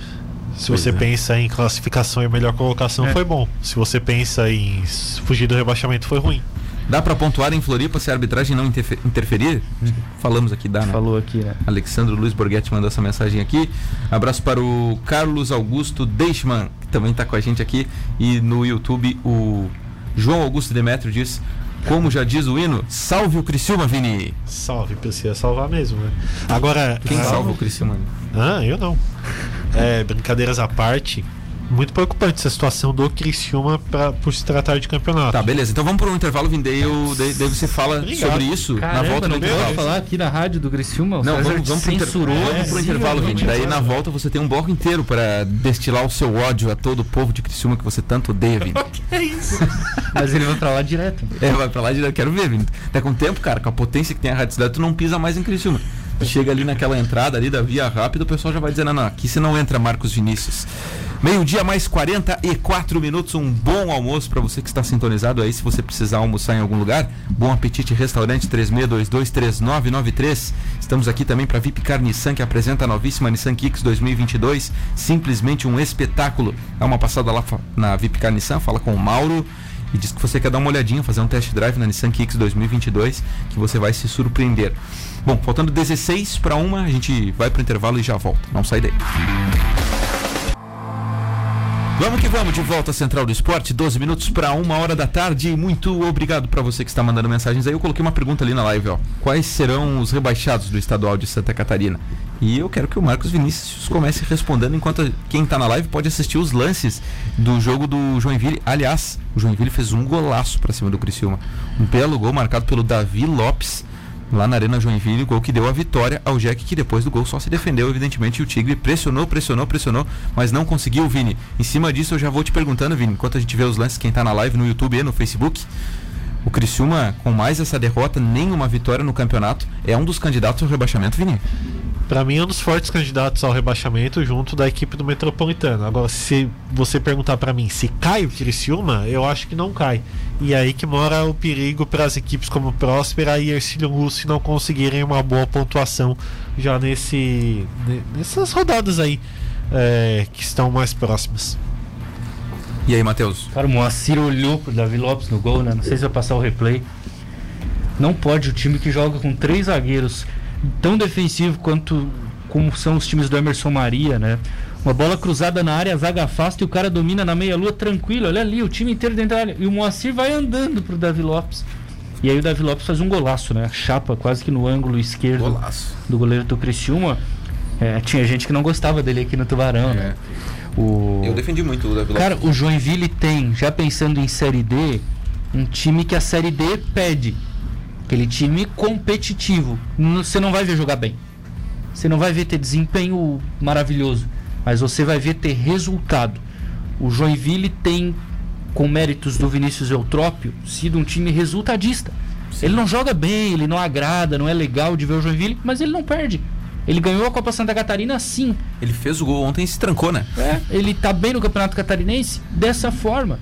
Se Pois você é. pensa em classificação e melhor colocação, É. foi bom. Se você pensa em fugir do rebaixamento, foi ruim. Dá pra pontuar em Floripa se a arbitragem não interfe- interferir? Falamos aqui, dá, né? Falou aqui, né? Alexandre Luiz Borghetti mandou essa mensagem aqui. Abraço para o Carlos Augusto Deixman, que também está com a gente aqui. E no YouTube, o João Augusto Demetrio diz: Como já diz o hino, salve o Criciúma, Vini. Salve, precisa salvar mesmo, né? Agora. Quem ah, salva o Criciúma? Ah, eu não. É, brincadeiras à parte. Muito preocupante essa situação do Criciúma pra, por se tratar de campeonato. Tá, beleza. Então vamos para um intervalo, Vindeio. Daí, daí você fala Obrigado. sobre isso Caramba, na volta do pode intervalo. falar aqui na rádio do Criciúma? O Não, César vamos, vamos pro, inter... vamos pro intervalo, Vini. visivelmente. Daí na volta você tem um bloco inteiro para destilar o seu ódio a todo o povo de Criciúma que você tanto odeia, Vini. É isso. Mas ele vai pra lá direto. É, vai pra lá direto. Quero ver, Vini. Tá com tempo, cara, com a potência que tem a Rádio Cidade, tu não pisa mais em Criciúma. Tu chega ali naquela entrada ali da via rápida, o pessoal já vai dizendo, não, não, aqui você não entra, Marcos Vinícius. Meio-dia mais 44 minutos, um bom almoço para você que está sintonizado aí, se você precisar almoçar em algum lugar. Bom apetite, restaurante 36223993. Estamos aqui também para Vipcar Nissan, que apresenta a novíssima Nissan Kicks 2022. Simplesmente um espetáculo. Dá uma passada lá na Vipcar Nissan, fala com o Mauro e diz que você quer dar uma olhadinha, fazer um test drive na Nissan Kicks 2022, que você vai se surpreender. Bom, faltando 16 para uma, a gente vai pro intervalo e já volta. Não sai daí. Vamos que vamos, de volta à Central do Esporte, 12 minutos para uma hora da tarde. Muito obrigado para você que está mandando mensagens aí. Eu coloquei uma pergunta ali na live, ó. Quais serão os rebaixados do estadual de Santa Catarina? E eu quero que o Marcos Vinícius comece respondendo enquanto quem está na live pode assistir os lances do jogo do Joinville. Aliás, o Joinville fez um golaço para cima do Criciúma. Um belo gol marcado pelo Davi Lopes lá na Arena Joinville, gol que deu a vitória ao Jack, que depois do gol só se defendeu, evidentemente, o Tigre pressionou, pressionou, pressionou, mas não conseguiu, Vini. Em cima disso, eu já vou te perguntando, Vini, enquanto a gente vê os lances, quem tá na live no YouTube e no Facebook, o Criciúma, com mais essa derrota, nenhuma vitória no campeonato, é um dos candidatos ao rebaixamento, Vini. Pra mim é um dos fortes candidatos ao rebaixamento junto da equipe do Metropolitano. Agora, se você perguntar pra mim se cai o Criciúma, eu acho que não cai. E é aí que mora o perigo para as equipes como Próspera e Ercílio Lúcio não conseguirem uma boa pontuação já nesse ne- nessas rodadas aí é, que estão mais próximas. E aí, Matheus? Cara, o Moacir olhou pro Davi Lopes no gol, né? Não sei se vai passar o replay. Não pode o time que joga com três zagueiros tão defensivo quanto como são os times do Emerson Maria, né? Uma bola cruzada na área, a zaga afasta e o cara domina na meia-lua tranquilo. Olha ali, o time inteiro dentro da área. E o Moacir vai andando pro Davi Lopes. E aí o Davi Lopes faz um golaço, né? Chapa quase que no ângulo esquerdo Golaço. do goleiro do Criciúma. É, tinha gente que não gostava dele aqui no Tubarão, né? O... Eu defendi muito o Davi Cara, o Joinville tem, já pensando em Série D, um time que a Série D pede. Aquele time competitivo. Você não vai ver jogar bem. Você não vai ver ter desempenho maravilhoso. Mas você vai ver ter resultado. O Joinville tem, com méritos do Vinícius Eutrópio, sido um time resultadista. Ele não joga bem, ele não agrada, não é legal de ver o Joinville, mas ele não perde. Ele ganhou a Copa Santa Catarina sim. Ele fez o gol ontem e se trancou, né? É, ele tá bem no Campeonato Catarinense dessa forma.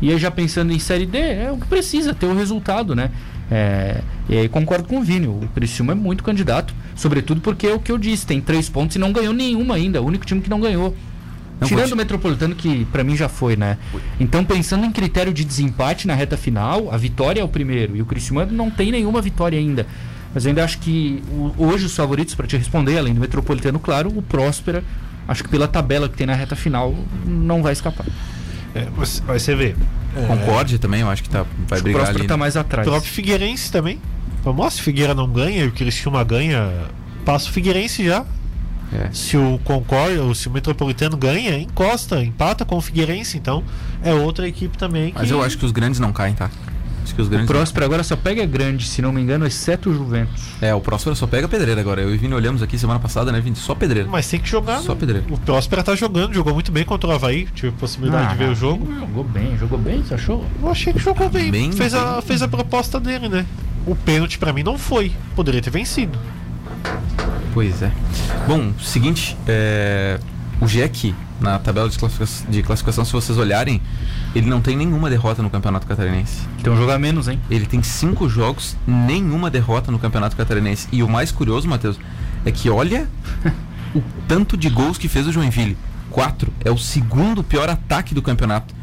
E aí já pensando em Série D, é o que precisa, ter o resultado, né? É, e aí concordo com o Vini, o Criciúma é muito candidato, sobretudo porque é o que eu disse, tem três pontos e não ganhou nenhuma ainda, o único time que não ganhou. Não, Tirando pode- o Metropolitano, que pra mim já foi, né? Então, pensando em critério de desempate na reta final, a vitória é o primeiro. E o Criciúma não tem nenhuma vitória ainda. Mas eu ainda acho que o- hoje os favoritos, pra te responder, além do Metropolitano, claro, o Próspera, acho que pela tabela que tem na reta final, não vai escapar. É, mas você vê. É, Concorde também, eu acho que tá, vai Acho que o brigar Próspera ali. tá né? mais O atrás. próprio Figueirense também. Vamos, se o Figueira não ganha e o Criciúma ganha, passa o Figueirense já. É. Se o Concórdia ou se o Metropolitano ganha, encosta, empata com o Figueirense, então é outra equipe também que Mas eu acho que os grandes não caem, tá? Acho que os O grandes. Próspera agora só pega grande, se não me engano, exceto o Juventus. É, o Próspera só pega pedreira agora. Eu e o Vini olhamos aqui semana passada, né, Vini? Só pedreira. Mas tem que jogar. Só pedreiro. O Próspera tá jogando, jogou muito bem contra o Havaí. Tive a possibilidade de ver o jogo. Jogou bem, jogou bem, você achou? Eu achei que jogou bem. Bem, fez, A, bem. fez a proposta dele, né? O pênalti pra mim não foi. Poderia ter vencido. Pois é. Bom, seguinte, é, o Jack, na tabela de classificação, de classificação, se vocês olharem, ele não tem nenhuma derrota no Campeonato Catarinense. Tem um jogo a menos, hein? Ele tem cinco jogos, nenhuma derrota no Campeonato Catarinense. E o mais curioso, Matheus, é que olha o tanto de gols que fez o Joinville. Quatro. É o segundo pior ataque do campeonato.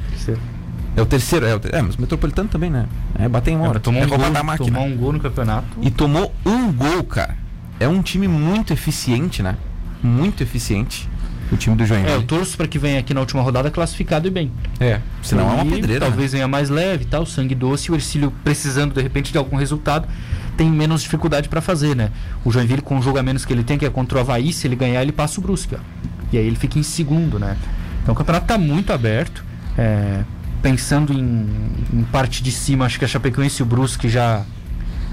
É o terceiro. É, o ter- é mas o Metropolitano também, né? É bater em uma hora. tomou é um, gol, da máquina. tomou um gol no campeonato. E tomou um gol, cara. É um time muito eficiente, né? Muito eficiente. O time do É, eu Joinville. torço pra que venha aqui na última rodada classificado e bem. É, senão é uma E pedreira. Talvez venha mais leve e tal, sangue doce. E o Ercílio precisando de repente de algum resultado, tem menos dificuldade pra fazer, né? O Joinville com o jogo a menos que ele tem, que é contra o Havaí, se ele ganhar, ele passa o Brusque, ó. E aí ele fica em segundo, né? Então o campeonato está muito aberto. É, pensando em, em, parte de cima, acho que a Chapecoense e o Brusque já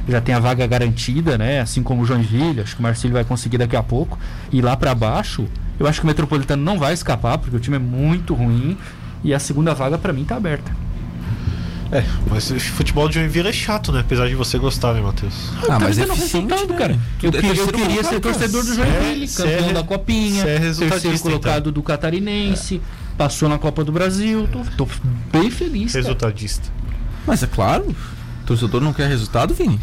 já tem a vaga garantida, né? Assim como o Joinville, acho que o Marcílio vai conseguir daqui a pouco. E lá para baixo, eu acho que o Metropolitano não vai escapar, porque o time é muito ruim. E a segunda vaga para mim tá aberta. É, mas o futebol de Joinville é chato, né? Apesar de você gostar, né, Matheus? Ah, tá mas é eficiente, né? cara. Eu, é eu queria ser torcedor do Joinville, é, campeão é, da Copinha, é terceiro colocado então. do Catarinense, é. passou na Copa do Brasil. Tô, tô bem feliz. Resultadista. Cara. Mas é claro, o torcedor não quer resultado, Vini.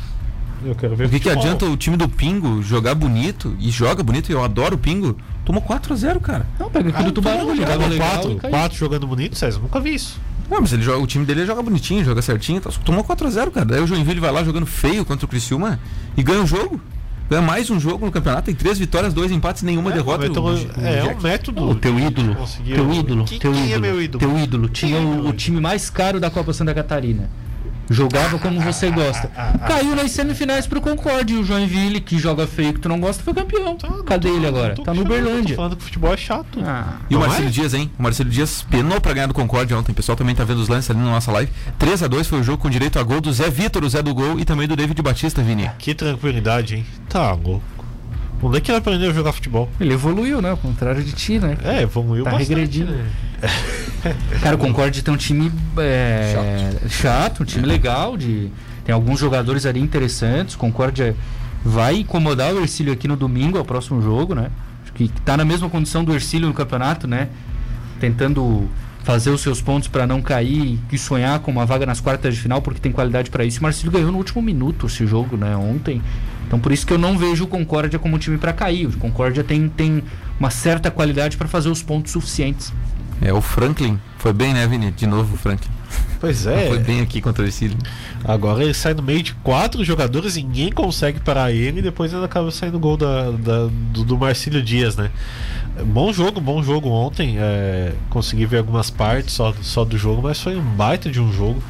Eu quero ver O que, que adianta o time do Pingo jogar bonito e joga bonito, e eu adoro o Pingo, tomou 4x0, cara. Não, pega aqui ah, do Tubarão, jogava 4, 4 jogando bonito, César, nunca vi isso. Não, mas ele joga, o time dele joga bonitinho, joga certinho. Tá, tomou 4x0, cara. Daí o Joinville vai lá jogando feio contra o Criciúma e ganha o jogo. Ganha mais um jogo no campeonato, tem três vitórias, dois empates, nenhuma é, derrota. Então, é, é um método. O teu ídolo. Teu ídolo. Que, teu quem ídolo, é meu ídolo? Teu ídolo. Tinha o, o time mais caro da Copa Santa Catarina. Jogava como você gosta. Caiu nas semifinais pro Concorde. E o Joinville, que joga feio que tu não gosta, foi campeão. Tá, Cadê tô, ele agora? Tá no Uberlândia. falando que o futebol é chato. Ah, e o Marcelo é? Dias, hein? O Marcelo Dias penou pra ganhar do Concorde ontem. O pessoal também tá vendo os lances ali na nossa live. 3 a 2 foi o jogo com direito a gol do Zé Vitor, o Zé do gol, e também do David Batista, Vini. Que tranquilidade, hein? Tá louco. Onde é que ele aprendeu a jogar futebol? Ele evoluiu, né? Ao contrário de ti, né? É, evoluiu tá bastante, regredindo. Né? Cara, o Concorde tem um time é, chato. chato. um time legal. De, tem alguns jogadores ali interessantes. Concórdia vai incomodar o Ercílio aqui no domingo, é o próximo jogo, né? Acho que tá na mesma condição do Ercílio no campeonato, né? Tentando fazer os seus pontos para não cair e sonhar com uma vaga nas quartas de final, porque tem qualidade para isso. O Marcílio ganhou no último minuto esse jogo, né? Ontem. Então por isso que eu não vejo o Concórdia como um time para cair. O Concórdia tem, tem uma certa qualidade para fazer os pontos suficientes. É, o Franklin foi bem, né, Vini? De novo o Franklin. Pois é. Foi bem aqui contra o Ercílio. Agora ele sai no meio de quatro jogadores, ninguém consegue parar ele e depois ele acaba saindo gol da, da do, do Marcílio Dias, né? Bom jogo, bom jogo ontem. É, consegui ver algumas partes só, só do jogo, mas foi um baita de um jogo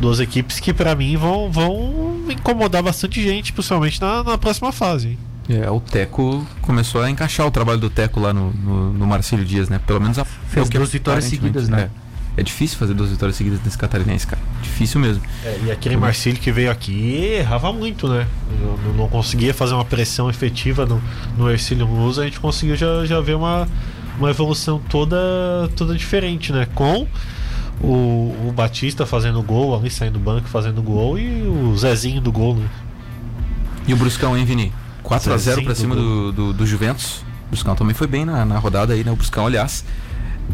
duas equipes que para mim vão, vão incomodar bastante gente, principalmente na, na próxima fase. É, o Teco começou a encaixar o trabalho do Teco lá no, no, no Marcílio Dias, né? Pelo menos a fez duas vitórias seguidas, né? É. é. difícil fazer duas vitórias seguidas nesse catarinense, cara. Difícil mesmo. É, e aquele Marcílio que veio aqui errava muito, né? Não, não conseguia fazer uma pressão efetiva no, no Ercílio Luz, a gente conseguiu já, já ver uma, uma evolução toda, toda diferente, né? Com o, o Batista fazendo gol, ali saindo do banco fazendo gol e o Zezinho do gol, né? E o Bruscão, hein, Vini? 4x0 para cima do, do, do, Juventus. O Bruscão também foi bem na, na rodada aí, né? O Bruscão, aliás,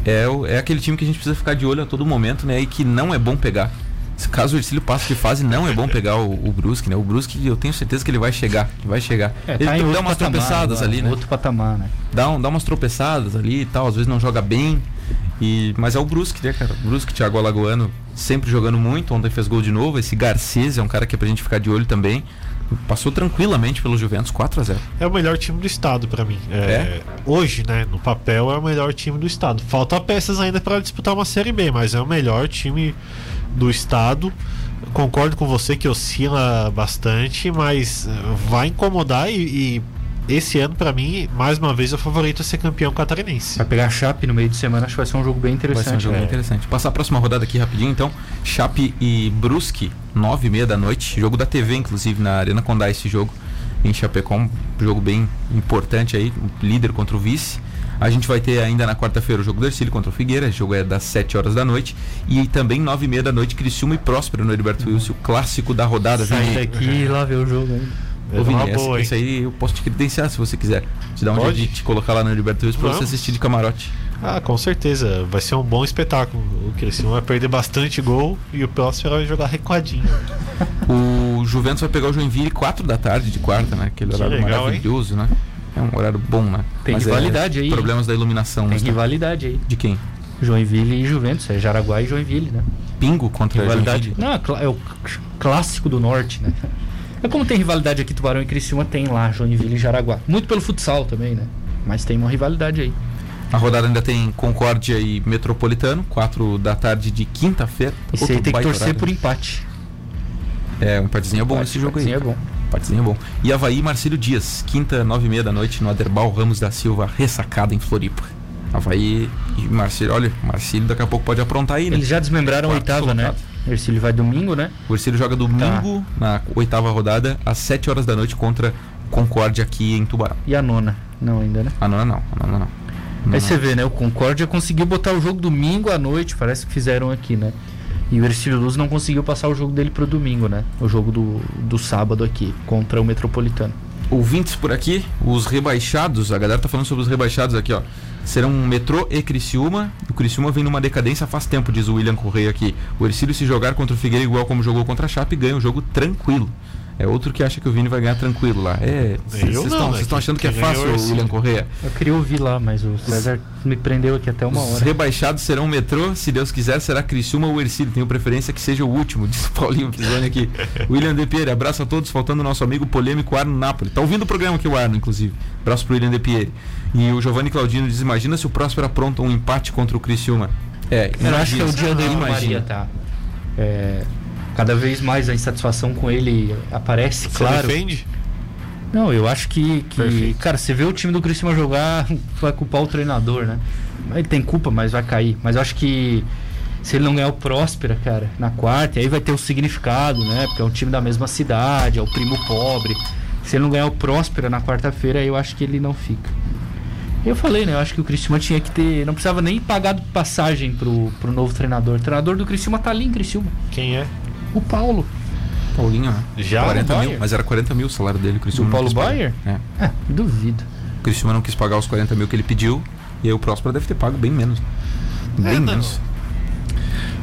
é, é aquele time que a gente precisa ficar de olho a todo momento, né? E que não é bom pegar. Se caso o Ercílio passe de fase, não é bom pegar o, o Brusque, né? O Brusque, eu tenho certeza que ele vai chegar, vai chegar. É, ele tá dá umas patamar, tropeçadas ali, né? Outro patamar, né? Dá, um, dá umas tropeçadas ali e tal, às vezes não joga bem. E, mas é o Brusque, né, cara? O Brusque, Thiago Alagoano, sempre jogando muito. Ontem fez gol de novo. Esse Garcês é um cara que é pra gente ficar de olho também. Passou tranquilamente pelo Juventus 4 a 0 É o melhor time do estado para mim. É, é? Hoje, né, no papel, é o melhor time do estado. Falta peças ainda para disputar uma Série B, mas é o melhor time do estado. Concordo com você que oscila bastante, mas vai incomodar e, e esse ano, para mim, mais uma vez, é o favorito a ser campeão catarinense. Vai pegar a Chape no meio de semana, acho que vai ser um jogo bem interessante. Vai ser um jogo é. bem interessante. Passar a próxima rodada aqui rapidinho, então. Chape e Brusque, nove e meia da noite. Jogo da TV, inclusive, na Arena Condá esse jogo. Em Chapecó, um jogo bem importante aí, o líder contra o vice. A gente vai ter ainda na quarta-feira o jogo do Ercílio contra o Figueira, o jogo é das 7 horas da noite. E também 9 e meia da noite, Criciúma e Próspero no Heriberto uhum. Wilson, o clássico da rodada. Sai daqui e lá ver o jogo ainda. Ô, Vini, essa, esse aí eu posso te credenciar se você quiser. Te dar um Pode? jeito de te colocar lá no Heriberto Wilson pra você assistir de camarote. Ah, com certeza. Vai ser um bom espetáculo. O Criciúma vai perder bastante gol e o Próspero vai jogar recuadinho. o Juventus vai pegar o Joinville 4 da tarde de quarta, né? Aquele horário legal, maravilhoso, hein? né? É um horário bom, né? Tem Mas é rivalidade é, aí. Problemas da iluminação. Tem rivalidade aí. De quem? Joinville e Juventus, é Jaraguá e Joinville, né? Pingo contra rivalidade. Não, é o clássico do norte, né? É como tem rivalidade aqui, Tubarão e Criciúma, tem lá, Joinville e Jaraguá. Muito pelo futsal também, né? Mas tem uma rivalidade aí. A rodada ainda tem Concórdia e Metropolitano, 4 da tarde de quinta-feira. Esse aí tem que torcer horário. por empate. É, um empatezinho é bom esse jogo aí. é bom. Empatezinho é bom. E Havaí e Marcílio Dias, quinta, nove e meia da noite, no Aderbal Ramos da Silva, ressacada em Floripa. Havaí e Marcílio. Olha, Marcílio daqui a pouco pode aprontar aí, né? Eles já desmembraram a Quarto oitava, né? Ercílio vai domingo, né? O Ercílio joga domingo, na oitava rodada, às 7 horas da noite contra Concórdia aqui em Tubarão. E a nona? Não, ainda, né? A nona não, a nona não. Aí Nona você vê, né? O Concórdia conseguiu botar o jogo domingo à noite, parece que fizeram aqui, né? E o Ercílio Luz não conseguiu passar o jogo dele pro domingo, né? O jogo do, do sábado aqui, contra o Metropolitano. ouvintes por aqui, os rebaixados, a galera tá falando sobre os rebaixados aqui, ó. Serão Metrô e Criciúma. O Criciúma vem numa decadência faz tempo, diz o William Correia aqui. O Ercílio se jogar contra o Figueira igual como jogou contra a Chape, ganha um jogo tranquilo. É outro que acha que o Vini vai ganhar tranquilo lá. É, vocês estão né? achando que é Quem ganhou fácil, é o. William Correia? Eu queria ouvir lá, mas o César me prendeu aqui até uma Os hora. rebaixados serão Metrô, se Deus quiser, será Criciúma ou Ercílio. Tenho preferência que seja o último, diz o Paulinho Pisoni aqui. William De Pieri, abraço a todos, faltando o nosso amigo polêmico Arno Napoli. Tá ouvindo o programa aqui, o Arno, inclusive. Abraço pro William De Pieri. E o Giovanni Claudino diz: Imagina se o Próspero apronta um empate contra o Criciúma. É, Eu acho que é o dia imagina. Maria, tá? É, cada vez mais a insatisfação com ele aparece, Você claro. defende? Não, eu acho que, que Perfeito. cara, você vê o time do Criciúma jogar, vai culpar o treinador, né? Ele tem culpa, mas vai cair. Mas eu acho que se ele não ganhar o Próspera, cara, na quarta, aí vai ter o significado, né? Porque é um time da mesma cidade, é o primo pobre. Se ele não ganhar o Próspera na quarta-feira, aí eu acho que ele não fica. Eu falei, né? Eu acho que o Criciúma tinha que ter. Não precisava nem pagar passagem pro, pro novo treinador. O treinador do Criciúma tá ali em Criciúma. Quem é? O Paulo. Paulinho, né? Já? 40 no mil, mas era 40 mil o salário dele. O Criciúma não Paulo. Bayer? É. Ah, duvido. O Criciúma não quis pagar os 40 mil que ele pediu. E aí o Próspero deve ter pago bem menos. Bem É, não. menos.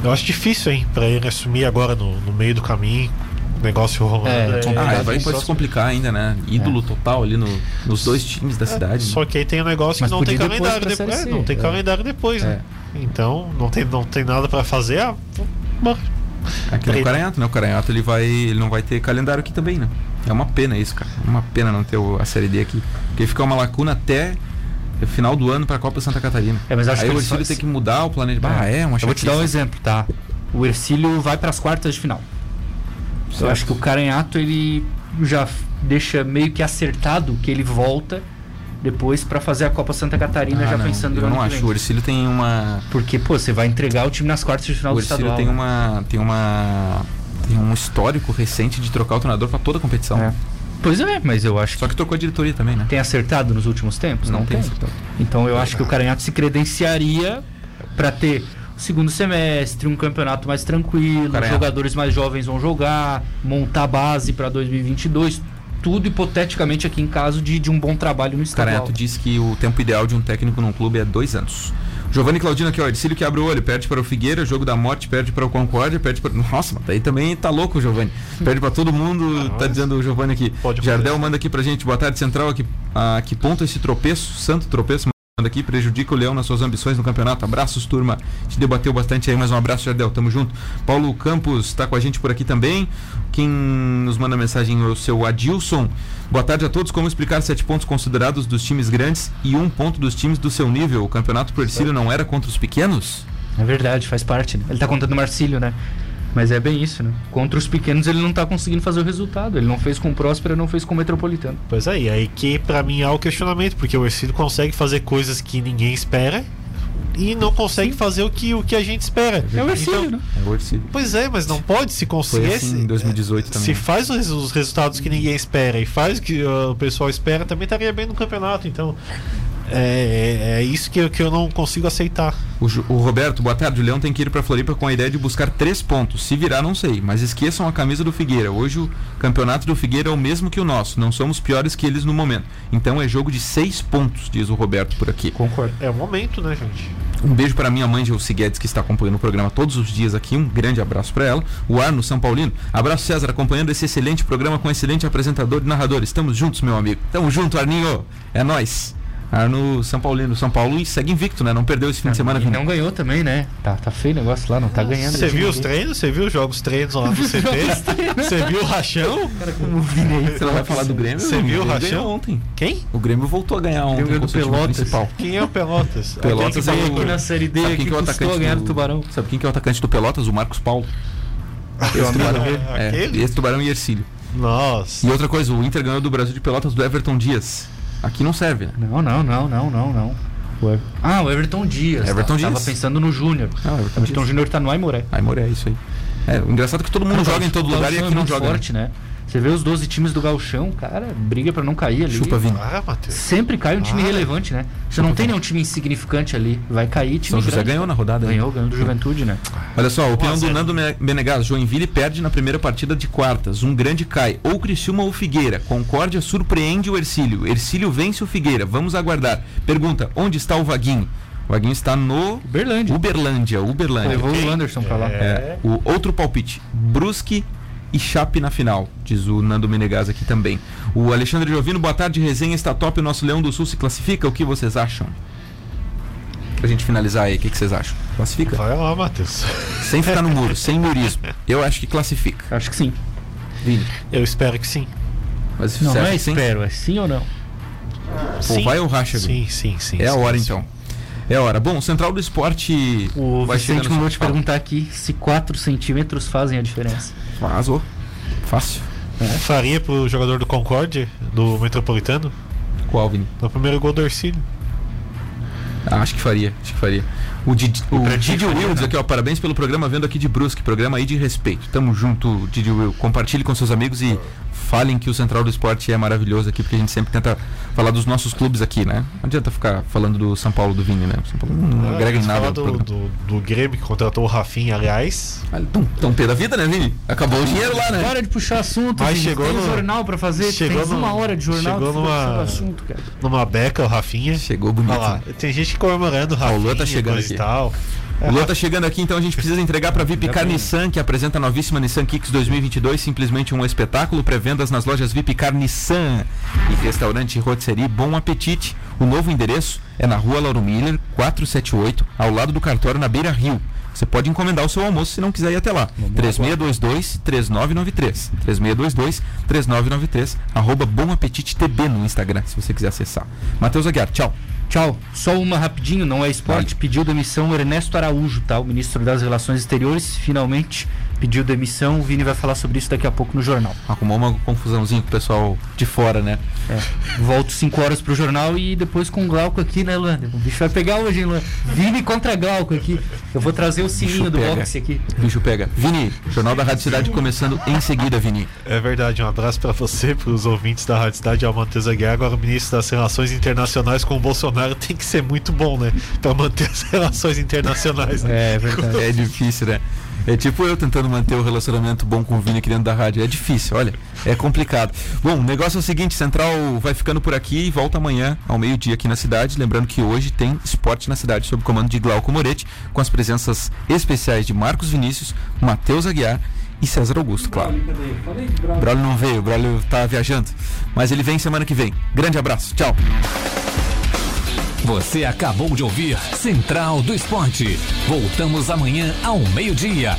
Eu acho difícil, hein, pra ele assumir agora no, no meio do caminho, o negócio rolando. É, É. Ah, vai pode se complicar ainda, né? Ídolo total ali no- nos dois times da É, cidade. Só que aí tem um negócio Mas que não tem depois calendário depois. Série É, não tem é. calendário depois, né? Então, não tem, não tem nada pra fazer. Ah. Aqui no. Caranhato, né? O Caranhato ele vai. Ele não vai ter calendário aqui também, né? É uma pena isso, cara. É uma pena não ter o- a série D aqui. Porque fica uma lacuna até o final do ano pra Copa Santa Catarina. É, mas acho Aí que o Ercílio faz- tem que mudar o planejamento. Ah, é, uma Eu vou te dar um exemplo, tá? O Ercílio vai para as quartas de final. Eu Certo. acho que o Caranhato ele já deixa meio que acertado que ele volta depois para fazer a Copa Santa Catarina Ah, já não, pensando no Eu não que acho. O Ercílio tem uma. Porque, pô, você vai entregar o time nas quartas de final O do Ercílio estadual. tem né? uma. Tem uma. Tem um histórico recente de trocar o treinador pra toda a competição. É. Pois é, mas eu acho Só que trocou a diretoria também, né? que tem acertado nos últimos tempos? Não, Não tem tem. Então eu acho que o Caranhato se credenciaria para ter segundo semestre, um campeonato mais tranquilo, Caranhato. jogadores mais jovens vão jogar, montar base para 2022, tudo hipoteticamente aqui em caso de, de um bom trabalho no O estadual. Caranhato diz que o tempo ideal de um técnico num clube é dois anos. Giovanni Claudino aqui, ó. Ercílio que abre o olho, perde para o Figueira, jogo da morte, perde para o Concórdia, perde para. Nossa, mas daí também tá louco o Giovanni. Perde para todo mundo, Ah, tá dizendo o Giovanni aqui. pode Jardel manda aqui pra gente, boa tarde, Central. Aqui, a que ponto esse tropeço, santo tropeço, aqui, prejudica o Leão nas suas ambições no campeonato. Abraços, turma. A gente debateu bastante aí, mas um abraço, Jardel. Tamo junto. Paulo Campos tá com a gente por aqui também. Quem nos manda mensagem é o seu Adilson. Boa tarde a todos. Como explicar sete pontos considerados dos times grandes e um ponto dos times do seu nível? O campeonato por Ercílio não era contra os pequenos? É verdade, faz parte. Né? Ele tá contando o Marcílio, né? Mas é bem isso, né? Contra os pequenos ele não tá conseguindo fazer o resultado. Ele não fez com o Próspera, não fez com o Metropolitano. Pois é, e aí que pra mim há o questionamento, porque o Ercílio consegue fazer coisas que ninguém espera e não consegue fazer o que, o que a gente espera. É o Ercílio, Então, né? É o Ercílio. Pois é, mas não pode se conseguir. Foi assim em 2018 também. Se faz os, os resultados que ninguém espera e faz o que uh, o pessoal espera, também estaria bem no campeonato. Então, é, é, é isso que eu, que eu não consigo aceitar. O, o Roberto, boa tarde. O Leão tem que ir pra Floripa com a ideia de buscar três pontos. Se virar, não sei. Mas esqueçam a camisa do Figueira. Hoje o campeonato do Figueira é o mesmo que o nosso. Não somos piores que eles no momento. Então é jogo de seis pontos, diz o Roberto por aqui. Concordo. É o momento, né, gente? Um beijo para minha mãe, Gilce Guedes, que está acompanhando o programa todos os dias aqui. Um grande abraço para ela. O Arno São Paulino. Abraço, César, acompanhando esse excelente programa com excelente apresentador e narrador. Estamos juntos, meu amigo. Tamo junto, Arninho. É nós. Arno São Paulino. São Paulo e segue invicto, né? Não perdeu esse fim de semana. E não ganhou também, né? Tá, tá feio o negócio lá, não tá ganhando. Você viu os treinos? Você viu os jogos treinos lá no CT? Você viu o rachão? Cara, como o não vai falar do Grêmio? Você viu o Rachão? ontem. Quem? O Grêmio voltou a ganhar ontem. ganhou do Pelotas. Principal. Quem é o Pelotas? Pelotas é veio o- aqui na Série D Sabe que quem que é o atacante ganhar do do Tubarão. Sabe quem que é o atacante do Pelotas? O Marcos Paulo. Esse amigo tubarão, é, Aquele? esse tubarão e Ercílio. Nossa. E outra coisa, o Inter ganhou do Brasil de Pelotas do Everton Dias. Aqui não serve, né? Não, não, não, não, não, não. O Ever- Ah, o Everton Dias. Everton tá- Dias. Tava pensando no Júnior. Ah, o Everton Everton Dias. Júnior tá no Aimoré. Aimoré, é isso aí. É, o engraçado é que todo mundo joga em todo lugar e aqui é não joga. né? forte, né? Você vê os 12 times do Galchão, cara, briga pra não cair ali. Chupa, Vini. Ah, Matheus. Sempre cai um time Ah, relevante, né? Você não tem nenhum time insignificante ali. Vai cair time São José grande. ganhou na rodada. Ganhou, ganhou do Juventude, né? Olha só, opinião 1 a do 0. Nando Me- Menegas. Joinville perde na primeira partida de quartas. Um grande cai. Ou Criciúma ou Figueira. Concórdia surpreende o Ercílio. Ercílio vence o Figueira. Vamos aguardar. Pergunta, onde está o Vaguinho? O Vaguinho está no Uberlândia. Uberlândia. Uberlândia. Levou o Anderson pra lá. É, o outro palpite. Brusque e Chape na final, diz o Nando Menegas aqui também. O Alexandre Jovino, boa tarde, resenha está top, o nosso Leão do Sul se classifica, o que vocês acham? Pra gente finalizar aí, o que, que vocês acham? Classifica? Vai lá, Matheus. Sem ficar no muro, sem murismo. Eu acho que classifica. Acho que sim. Vini. Eu espero que sim. Mas Não, você não é que sim? espero, é sim ou não? Ou vai ou racha, Vini? Sim, sim, sim. É a sim, hora sim. então. É a hora. Bom, Central do Esporte O vai Vicente mandou te perguntar aqui se 4 centímetros fazem a diferença. Vazou. Fácil. Faria pro jogador do Concorde, do Metropolitano, Qual, Vini? no primeiro gol do Ercílio. Ah, acho que faria, acho que faria. O, Didi, o ti Didi faria, Will diz né? aqui, ó, parabéns pelo programa Vendo aqui de Brusque, programa aí de respeito. Tamo junto, Didi Will. Compartilhe com seus amigos e falem que o Central do Esporte é maravilhoso aqui, porque a gente sempre tenta falar dos nossos clubes aqui, né? Não adianta ficar falando do São Paulo do Vini, né? O São Paulo não Ah, agrega em nada do, do, do Grêmio que contratou o Rafinha, aliás. Ah, Tão, tão pé da vida, né, Vini? Acabou o dinheiro lá, né? Para de puxar assunto, Mas Vini. chegou tem um no- jornal pra fazer, chegou tem no- uma hora de jornal, chegou numa- puxando assunto, cara. Numa beca, o Rafinha. Chegou bonito. Olha lá, né? tem gente comemorando o o Rafinha. Luan tá chegando aqui. E tal. O Luan tá chegando aqui, então a gente precisa entregar para Vipcar. Nissan, que apresenta a novíssima Nissan Kicks 2022, simplesmente um espetáculo. Pré-vendas nas lojas Vipcar Nissan e restaurante Rotisserie Bom Apetite. O novo endereço é na rua Lauro Miller, 478, ao lado do cartório na Beira Rio. Você pode encomendar o seu almoço se não quiser ir até lá. 3622-3993. 3622-3993. Arroba Bom Apetite TB no Instagram, se você quiser acessar. Matheus Aguiar, tchau. Tchau. Só uma rapidinho, não é esporte. Vale. Pediu demissão Ernesto Araújo, tá? O ministro das Relações Exteriores, finalmente pediu demissão. O Vini vai falar sobre isso daqui a pouco no jornal. Arrumou uma confusãozinha com o pessoal de fora, né? É. Volto 5 horas pro jornal e depois com o Glauco aqui, né, Luan? O bicho vai pegar hoje, hein, Luan? Vini contra Glauco aqui. Eu vou trazer o sininho do pega. boxe aqui. O bicho pega. Vini, Jornal da Rádio Cidade começando em seguida, Vini. É verdade, um abraço pra você, pros ouvintes da Rádio Cidade, ao Matheus Aguiar. Agora, o ministro das Relações Internacionais com o Bolsonaro tem que ser muito bom, né? Pra manter as relações internacionais. Né? É verdade. É difícil, né? É tipo eu tentando manter o relacionamento bom com o Vini aqui dentro da rádio. É difícil, olha. É complicado. Bom, o negócio é o seguinte: Central vai ficando por aqui e volta amanhã ao meio-dia aqui na cidade. Lembrando que hoje tem esporte na cidade sob comando de Glauco Moretti, com as presenças especiais de Marcos Vinícius, Matheus Aguiar e César Augusto, claro. O Braulio não veio, o Braulio tá viajando. Mas ele vem semana que vem. Grande abraço, tchau. Você acabou de ouvir Central do Esporte. Voltamos amanhã ao meio-dia.